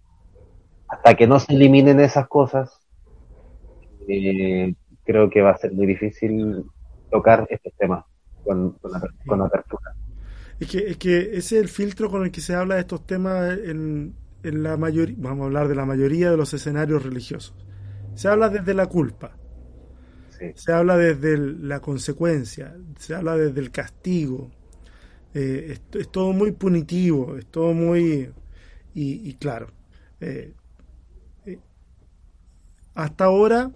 hasta que no se eliminen esas cosas, eh, creo que va a ser muy difícil tocar estos temas con, con, apertura. Es que, es que ese es el filtro con el que se habla de estos temas en, en la mayoría, vamos a hablar de la mayoría de los escenarios religiosos. Se habla desde la culpa, se habla desde la consecuencia, se habla desde el castigo. Eh, es, todo muy punitivo, es todo muy... Y, claro, eh, eh, hasta ahora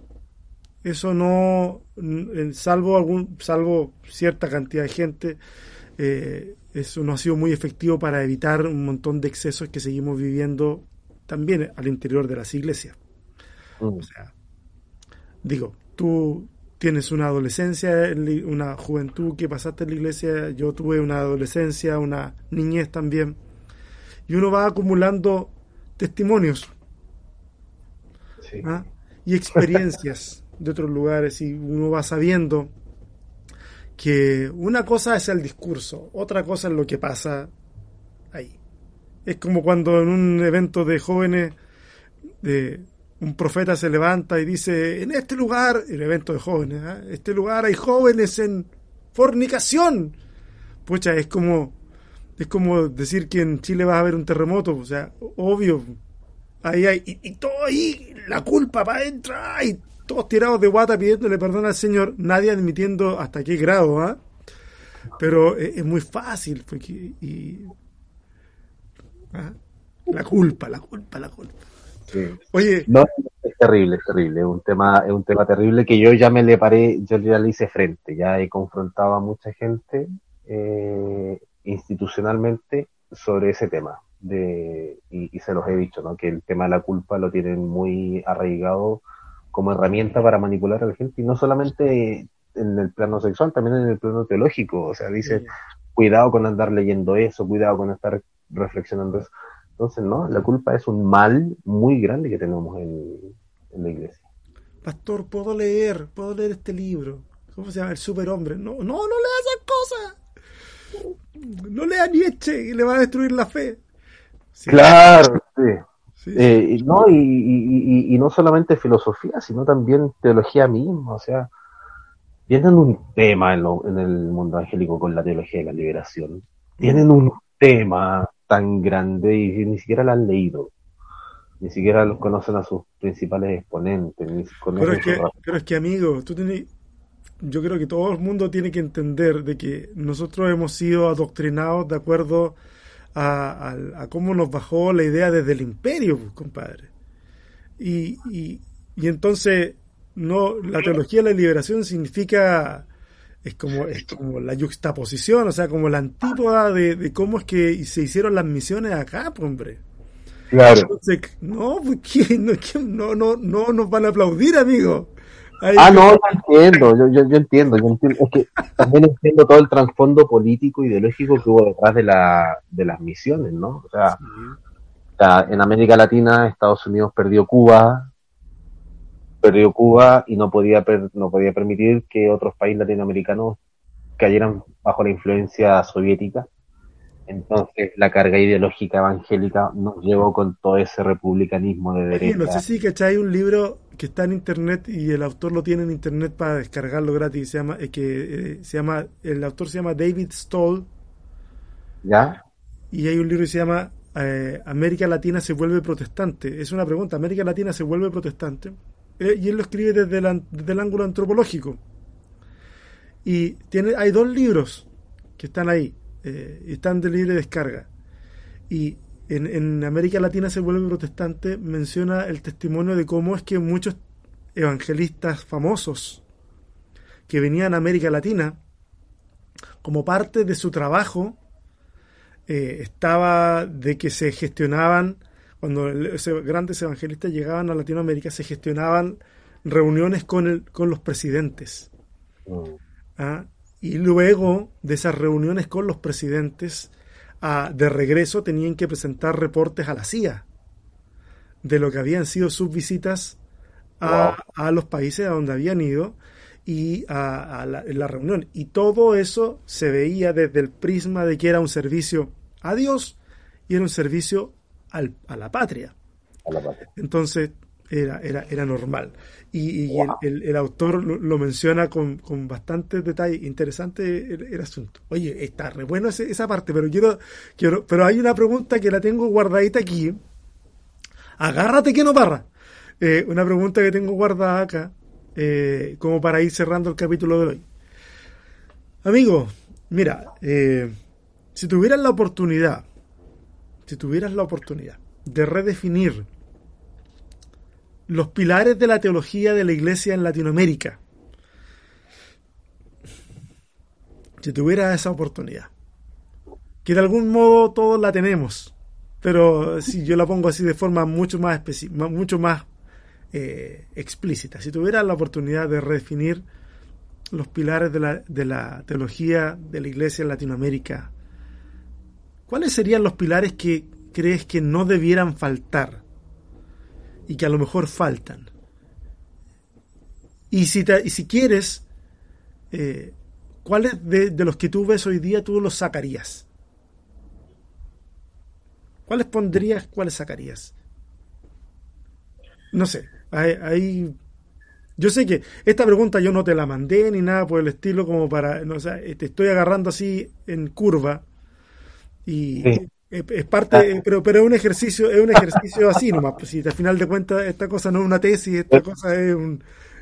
eso no, salvo algún, salvo cierta cantidad de gente, eso no ha sido muy efectivo para evitar un montón de excesos que seguimos viviendo también al interior de las iglesias. Mm. O sea, digo, tú tienes una adolescencia, una juventud que pasaste en la iglesia, yo tuve una adolescencia, una niñez también, y uno va acumulando testimonios ¿ah? y experiencias de otros lugares y uno va sabiendo que una cosa es el discurso, otra cosa es lo que pasa ahí. Es como cuando en un evento de jóvenes de un profeta se levanta y dice, en este lugar, el evento de jóvenes, ¿eh? este lugar hay jóvenes en fornicación. Pucha, es como, es como decir que en Chile va a haber un terremoto, o sea, obvio, ahí hay, y, todo ahí, la culpa para entrar, y todos tirados de guata pidiéndole perdón al Señor, nadie admitiendo hasta qué grado, ¿ah? Pero es, muy fácil, porque, y, ¿ah? la culpa, la culpa, la culpa. Oye. No, es terrible, es terrible. Es un tema, es un tema terrible que yo ya me le paré, yo ya le hice frente. Ya he confrontado a mucha gente eh, institucionalmente sobre ese tema. De, y, se los he dicho, ¿no? Que el tema de la culpa lo tienen muy arraigado como herramienta para manipular a la gente. Y no solamente en el plano sexual, también en el plano teológico. O sea, dice, cuidado con andar leyendo eso, cuidado con estar reflexionando eso. Entonces, no, la culpa es un mal muy grande que tenemos en, la iglesia. Pastor, puedo leer, puedo leer este libro. ¿Cómo se llama? El superhombre. No, no, no lea esas cosas. No lea Nietzsche y le va a destruir la fe. Claro, sí. Eh, no, y, no solamente filosofía, sino también teología misma. O sea, tienen un tema en, en el mundo angélico con la teología de la liberación. Tienen un tema tan grande y ni siquiera la han leído. Ni siquiera los conocen a sus principales exponentes. pero, es que, pero es que, amigo, tú tienes, yo creo que todo el mundo tiene que entender de que nosotros hemos sido adoctrinados de acuerdo a, cómo nos bajó la idea desde el imperio, pues, compadre. Y, y, y entonces, no, la teología de la liberación significa es como, es como la juxtaposición, o sea, como la antípoda de, cómo es que se hicieron las misiones acá, pues, hombre. Claro. no, pues, no, no, no, nos van a aplaudir, amigo. Ah, no, yo entiendo, yo, yo, entiendo, yo entiendo, es que también entiendo todo el trasfondo político, ideológico que hubo detrás de, la, de las misiones, ¿no? O sea, en América Latina Estados Unidos perdió Cuba, perdió Cuba y no podía, no podía permitir que otros países latinoamericanos cayeran bajo la influencia soviética. Entonces la carga ideológica evangélica nos llevó con todo ese republicanismo de derecha. no sé si cachai un libro que está en internet y el autor lo tiene en internet para descargarlo gratis. Se llama, eh, que, eh, se llama, el autor se llama David Stoll. ¿Ya? Y hay un libro que se llama eh, América Latina se vuelve protestante. Es una pregunta, ¿América Latina se vuelve protestante? y él lo escribe desde, el ángulo antropológico. Y tiene, hay dos libros que están ahí, están de libre descarga. Y en, en, América Latina se vuelve protestante, menciona el testimonio de cómo es que muchos evangelistas famosos que venían a América Latina, como parte de su trabajo, eh, estaba de que se gestionaban cuando grandes evangelistas llegaban a Latinoamérica, se gestionaban reuniones con, el, con los presidentes. Mm. ¿ah? Y luego de esas reuniones con los presidentes, ah, de regreso tenían que presentar reportes a la CIA de lo que habían sido sus visitas a, a los países a donde habían ido y a, la, la, reunión. Y todo eso se veía desde el prisma de que era un servicio a Dios y era un servicio a la patria. Entonces era, era, era normal. Y, el, autor lo, menciona con, con, bastante detalle. Interesante el, asunto. Oye, está re bueno esa parte, pero quiero, quiero, pero hay una pregunta que la tengo guardadita aquí. Agárrate que no barra. Eh, una pregunta que tengo guardada acá, eh, como para ir cerrando el capítulo de hoy. Amigo, mira, eh, si tuvieras la oportunidad si tuvieras la oportunidad de redefinir los pilares de la teología de la iglesia en Latinoamérica, si tuvieras esa oportunidad, que de algún modo todos la tenemos, pero si yo la pongo así de forma mucho más mucho más eh, explícita, si tuvieras la oportunidad de redefinir los pilares de la, de la teología de la iglesia en Latinoamérica, ¿Cuáles serían los pilares que crees que no debieran faltar y que a lo mejor faltan? Y si, y si quieres, eh, ¿cuáles de, los que tú ves hoy día tú los sacarías? ¿Cuáles pondrías, cuáles sacarías? No sé, ahí, yo sé que esta pregunta yo no te la mandé ni nada por el estilo como para, no te estoy agarrando así en curva, y es, parte, ah. pero, pero es un ejercicio, es un ejercicio así nomás. Pues si al final de cuentas esta cosa no es una tesis, esta eh. cosa es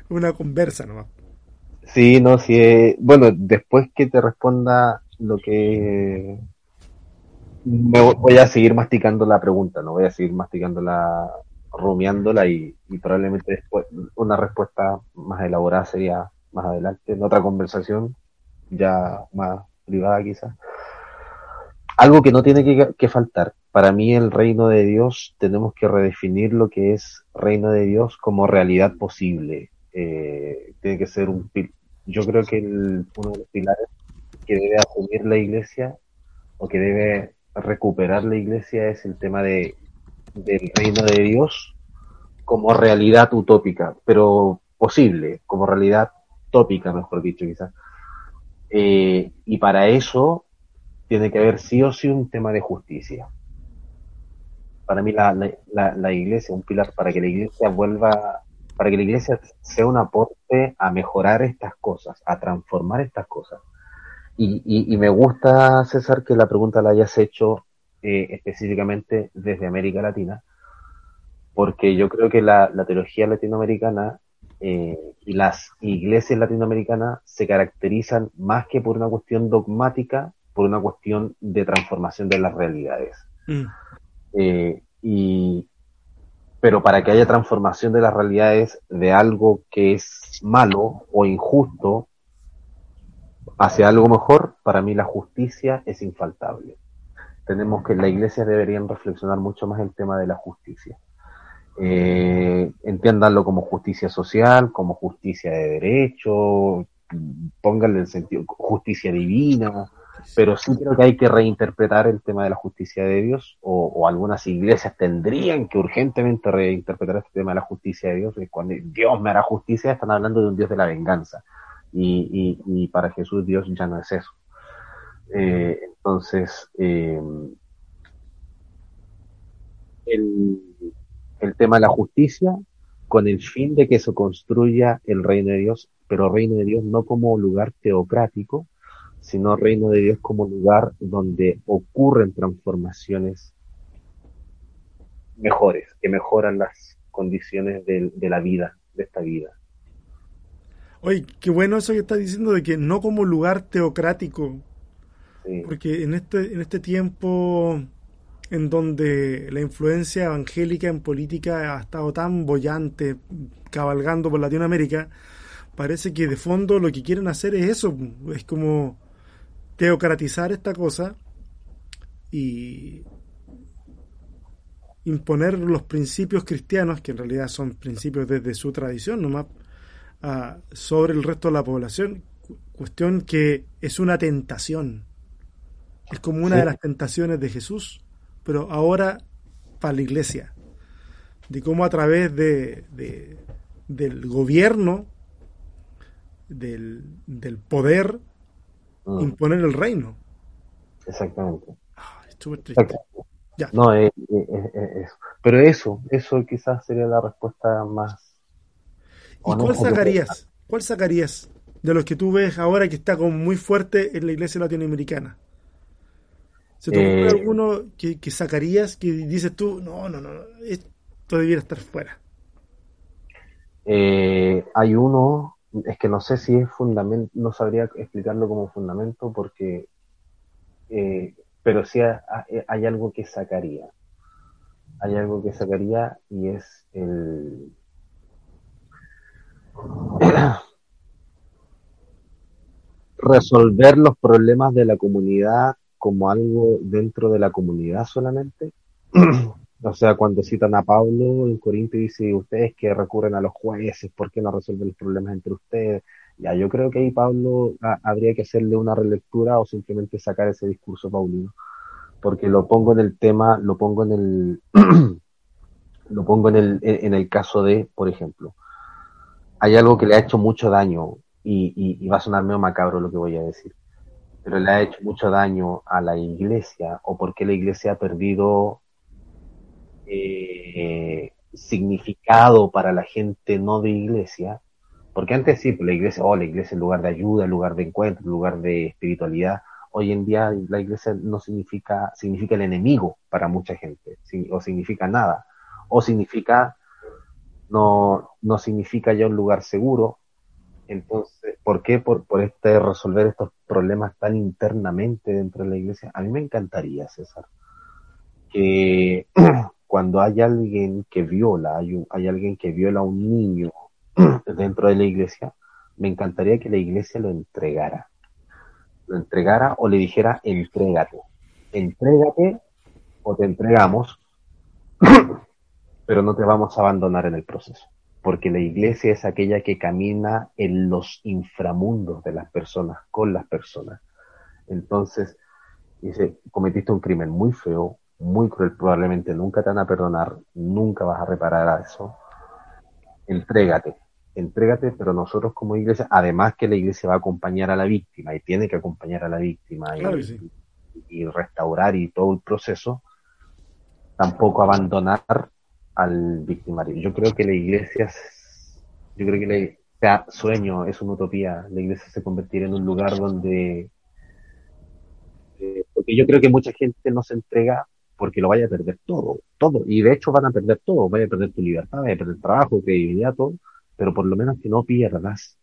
una conversa nomás. Sí, no, sí. bueno, después que te responda lo que me voy a seguir masticando la pregunta, no voy a seguir masticándola, rumiándola y, y probablemente después una respuesta más elaborada sería más adelante en otra conversación, ya más privada quizás algo que no tiene que, faltar. Para mí el reino de Dios tenemos que redefinir lo que es reino de Dios como realidad posible. Eh, tiene que ser un... Yo creo que uno de los pilares que debe asumir la iglesia o que debe recuperar la iglesia es el tema de, del reino de Dios como realidad utópica, pero posible, como realidad tópica, mejor dicho, quizás. Eh, y para eso tiene que haber sí o sí un tema de justicia. Para mí la, la, la, iglesia, un pilar para que la iglesia vuelva, para que la iglesia sea un aporte a mejorar estas cosas, a transformar estas cosas. Y, y, me gusta, César, que la pregunta la hayas hecho eh, específicamente desde América Latina, porque yo creo que la, la teología latinoamericana eh, y las iglesias latinoamericanas se caracterizan más que por una cuestión dogmática, por una cuestión de transformación de las realidades. Mm. Eh, y, pero para que haya transformación de las realidades de algo que es malo o injusto hacia algo mejor, para mí la justicia es infaltable. Tenemos que la iglesia deberían reflexionar mucho más el tema de la justicia. Eh, entiéndanlo como justicia social, como justicia de derecho, pónganle el sentido, justicia divina, pero sí creo que hay que reinterpretar el tema de la justicia de Dios, o, algunas iglesias tendrían que urgentemente reinterpretar este tema de la justicia de Dios, cuando Dios me hará justicia, están hablando de un Dios de la venganza, y, y, para Jesús Dios ya no es eso. Eh, entonces, eh, el, el tema de la justicia, con el fin de que se construya el reino de Dios, pero reino de Dios no como lugar teocrático, sino reino de Dios como lugar donde ocurren transformaciones mejores, que mejoran las condiciones de, la vida de esta vida. Oye, qué bueno eso que estás diciendo de que no como lugar teocrático, porque en este, en este tiempo en donde la influencia evangélica en política ha estado tan bollante, cabalgando por Latinoamérica, parece que de fondo lo que quieren hacer es eso, es como teocratizar esta cosa y imponer los principios cristianos, que en realidad son principios desde su tradición nomás, sobre el resto de la población, cuestión que es una tentación. Es como una de las tentaciones de Jesús, pero ahora para la iglesia. De cómo a través de, del gobierno, del, del poder, mm. imponer el reino. Exactamente. Ah, triste. Ya. No, es, pero eso, eso quizás sería la respuesta más. ¿Y cuál sacarías? ¿Cuál sacarías de los que tú ves ahora que está como muy fuerte en la iglesia latinoamericana? ¿Se te ocurre eh, alguno que, sacarías que dices tú, no, no, no, esto debiera estar fuera? Eh, hay uno, es que no sé si es fundamento, no sabría explicarlo como fundamento porque, eh, pero sí hay, algo que sacaría. Hay algo que sacaría y es el... resolver los problemas de la comunidad como algo dentro de la comunidad solamente. o sea, cuando citan a Pablo en Corinto dice, ustedes que recurren a los jueces, ¿por qué no resuelven los problemas entre ustedes? Ya, yo creo que ahí Pablo habría que hacerle una relectura o simplemente sacar ese discurso paulino, porque lo pongo en el tema, lo pongo en el, lo pongo en el, en el caso de, por ejemplo, hay algo que le ha hecho mucho daño y, y va a sonar medio macabro lo que voy a decir pero le ha hecho mucho daño a la iglesia o porque la iglesia ha perdido eh, significado para la gente no de iglesia, porque antes sí, pues, la iglesia, oh, la iglesia es lugar de ayuda, lugar de encuentro, lugar de espiritualidad. Hoy en día la iglesia no significa, significa el enemigo para mucha gente, o significa nada, o significa, no, no significa ya un lugar seguro, entonces, ¿por qué? Por, por este resolver estos problemas tan internamente dentro de la iglesia. A mí me encantaría, César, que cuando hay alguien que viola, hay, hay alguien que viola a un niño dentro de la iglesia, me encantaría que la iglesia lo entregara. Lo entregara o le dijera, entrégate. Entrégate o te entregamos, pero no te vamos a abandonar en el proceso porque la iglesia es aquella que camina en los inframundos de las personas, con las personas. Entonces, dice, cometiste un crimen muy feo, muy cruel, probablemente nunca te van a perdonar, nunca vas a reparar a eso. Entrégate, entrégate, pero nosotros como iglesia, además que la iglesia va a acompañar a la víctima y tiene que acompañar a la víctima y, y restaurar y todo el proceso, tampoco abandonar al victimario. Yo creo que la iglesia, yo creo que la, sea, sueño, es una utopía, la iglesia se convertirá en un lugar donde, eh, porque yo creo que mucha gente no se entrega porque lo vaya a perder todo, todo, y de hecho van a perder todo, vaya a perder tu libertad, vaya a perder trabajo, credibilidad, todo, pero por lo menos que no pierdas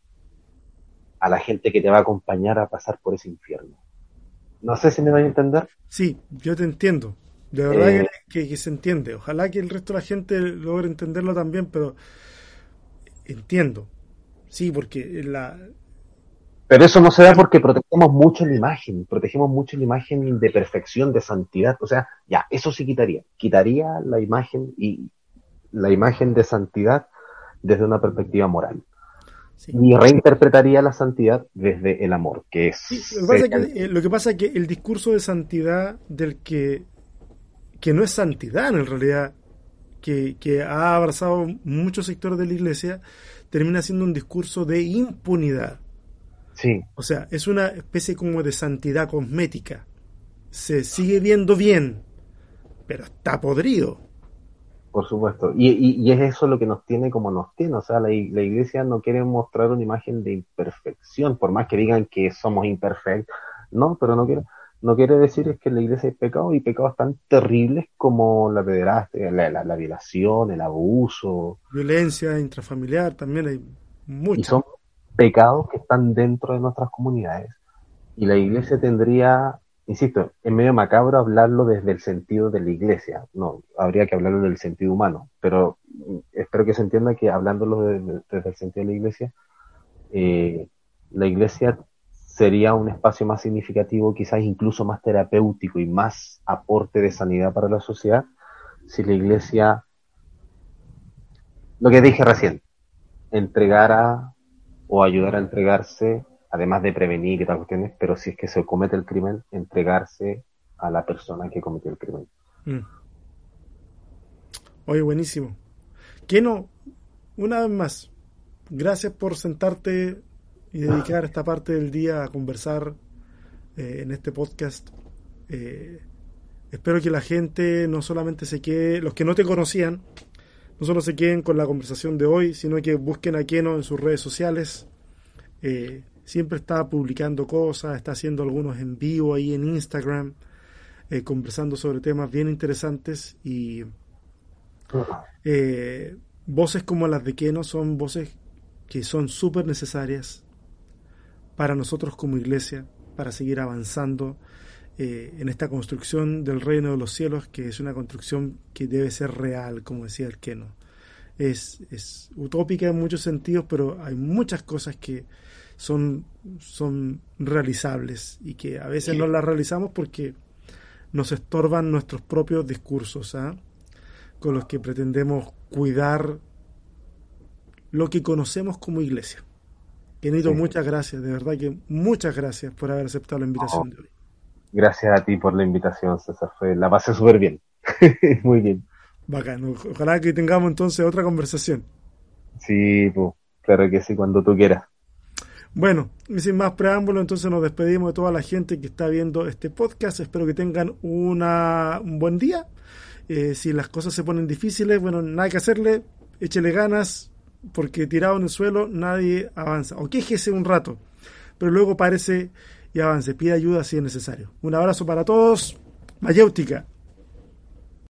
a la gente que te va a acompañar a pasar por ese infierno. No sé si me voy a entender. Sí, yo te entiendo. De verdad eh, que, se entiende. Ojalá que el resto de la gente logre entenderlo también, pero entiendo. Sí, porque la... Pero eso no se da porque protegemos mucho la imagen, protegemos mucho la imagen de perfección, de santidad. O sea, ya, eso sí quitaría. Quitaría la imagen y la imagen de santidad desde una perspectiva moral. Y reinterpretaría la santidad desde el amor, que es... Eh, lo que pasa es que el discurso de santidad del que que no es santidad en realidad, que, ha abrazado muchos sectores de la iglesia, termina siendo un discurso de impunidad. Sí. O sea, es una especie como de santidad cosmética. Se sigue viendo bien, pero está podrido. Por supuesto. Y, es eso lo que nos tiene como nos tiene. O sea, la, la, iglesia no quiere mostrar una imagen de imperfección, por más que digan que somos imperfectos. No, pero no quiero no quiere decir es que la iglesia hay pecados y pecados tan terribles como la pederastia, la, la, violación, el abuso. Violencia intrafamiliar también hay muchos. Y son pecados que están dentro de nuestras comunidades. Y la iglesia tendría, insisto, es medio macabro hablarlo desde el sentido de la iglesia. No, habría que hablarlo del sentido humano. Pero espero que se entienda que hablándolo desde, el sentido de la iglesia, eh, la iglesia sería un espacio más significativo, quizás incluso más terapéutico y más aporte de sanidad para la sociedad, si la iglesia, lo que dije recién, entregara o ayudara a entregarse, además de prevenir y tal cuestiones, pero si es que se comete el crimen, entregarse a la persona que cometió el crimen. Mm. Oye, buenísimo. ¿Qué no? Una vez más, gracias por sentarte y dedicar esta parte del día a conversar eh, en este podcast. Eh, espero que la gente no solamente se quede, los que no te conocían, no solo se queden con la conversación de hoy, sino que busquen a Keno en sus redes sociales. Eh, siempre está publicando cosas, está haciendo algunos en vivo ahí en Instagram, conversando sobre temas bien interesantes y voces como las de Keno son voces que son súper necesarias para nosotros como iglesia, para seguir avanzando eh, en esta construcción del reino de los cielos, que es una construcción que debe ser real, como decía el Keno. Es, es utópica en muchos sentidos, pero hay muchas cosas que son, son realizables y que a veces no las realizamos porque nos estorban nuestros propios discursos, ¿ah? con los que pretendemos cuidar lo que conocemos como iglesia. Kenito, muchas gracias, de verdad que muchas gracias por haber aceptado la invitación de hoy. Gracias a ti por la invitación, César. Fue, la pasé súper bien. Muy bien. Bacán. Ojalá que tengamos entonces otra conversación. Sí, pues, claro que sí, cuando tú quieras. Bueno, y sin más preámbulo, entonces nos despedimos de toda la gente que está viendo este podcast. Espero que tengan una, un buen día. Eh, si las cosas se ponen difíciles, bueno, nada que hacerle, échele ganas, porque tirado en el suelo nadie avanza. O quéjese un rato, pero luego parece y avance. Pide ayuda si es necesario. Un abrazo para todos. Mayéutica.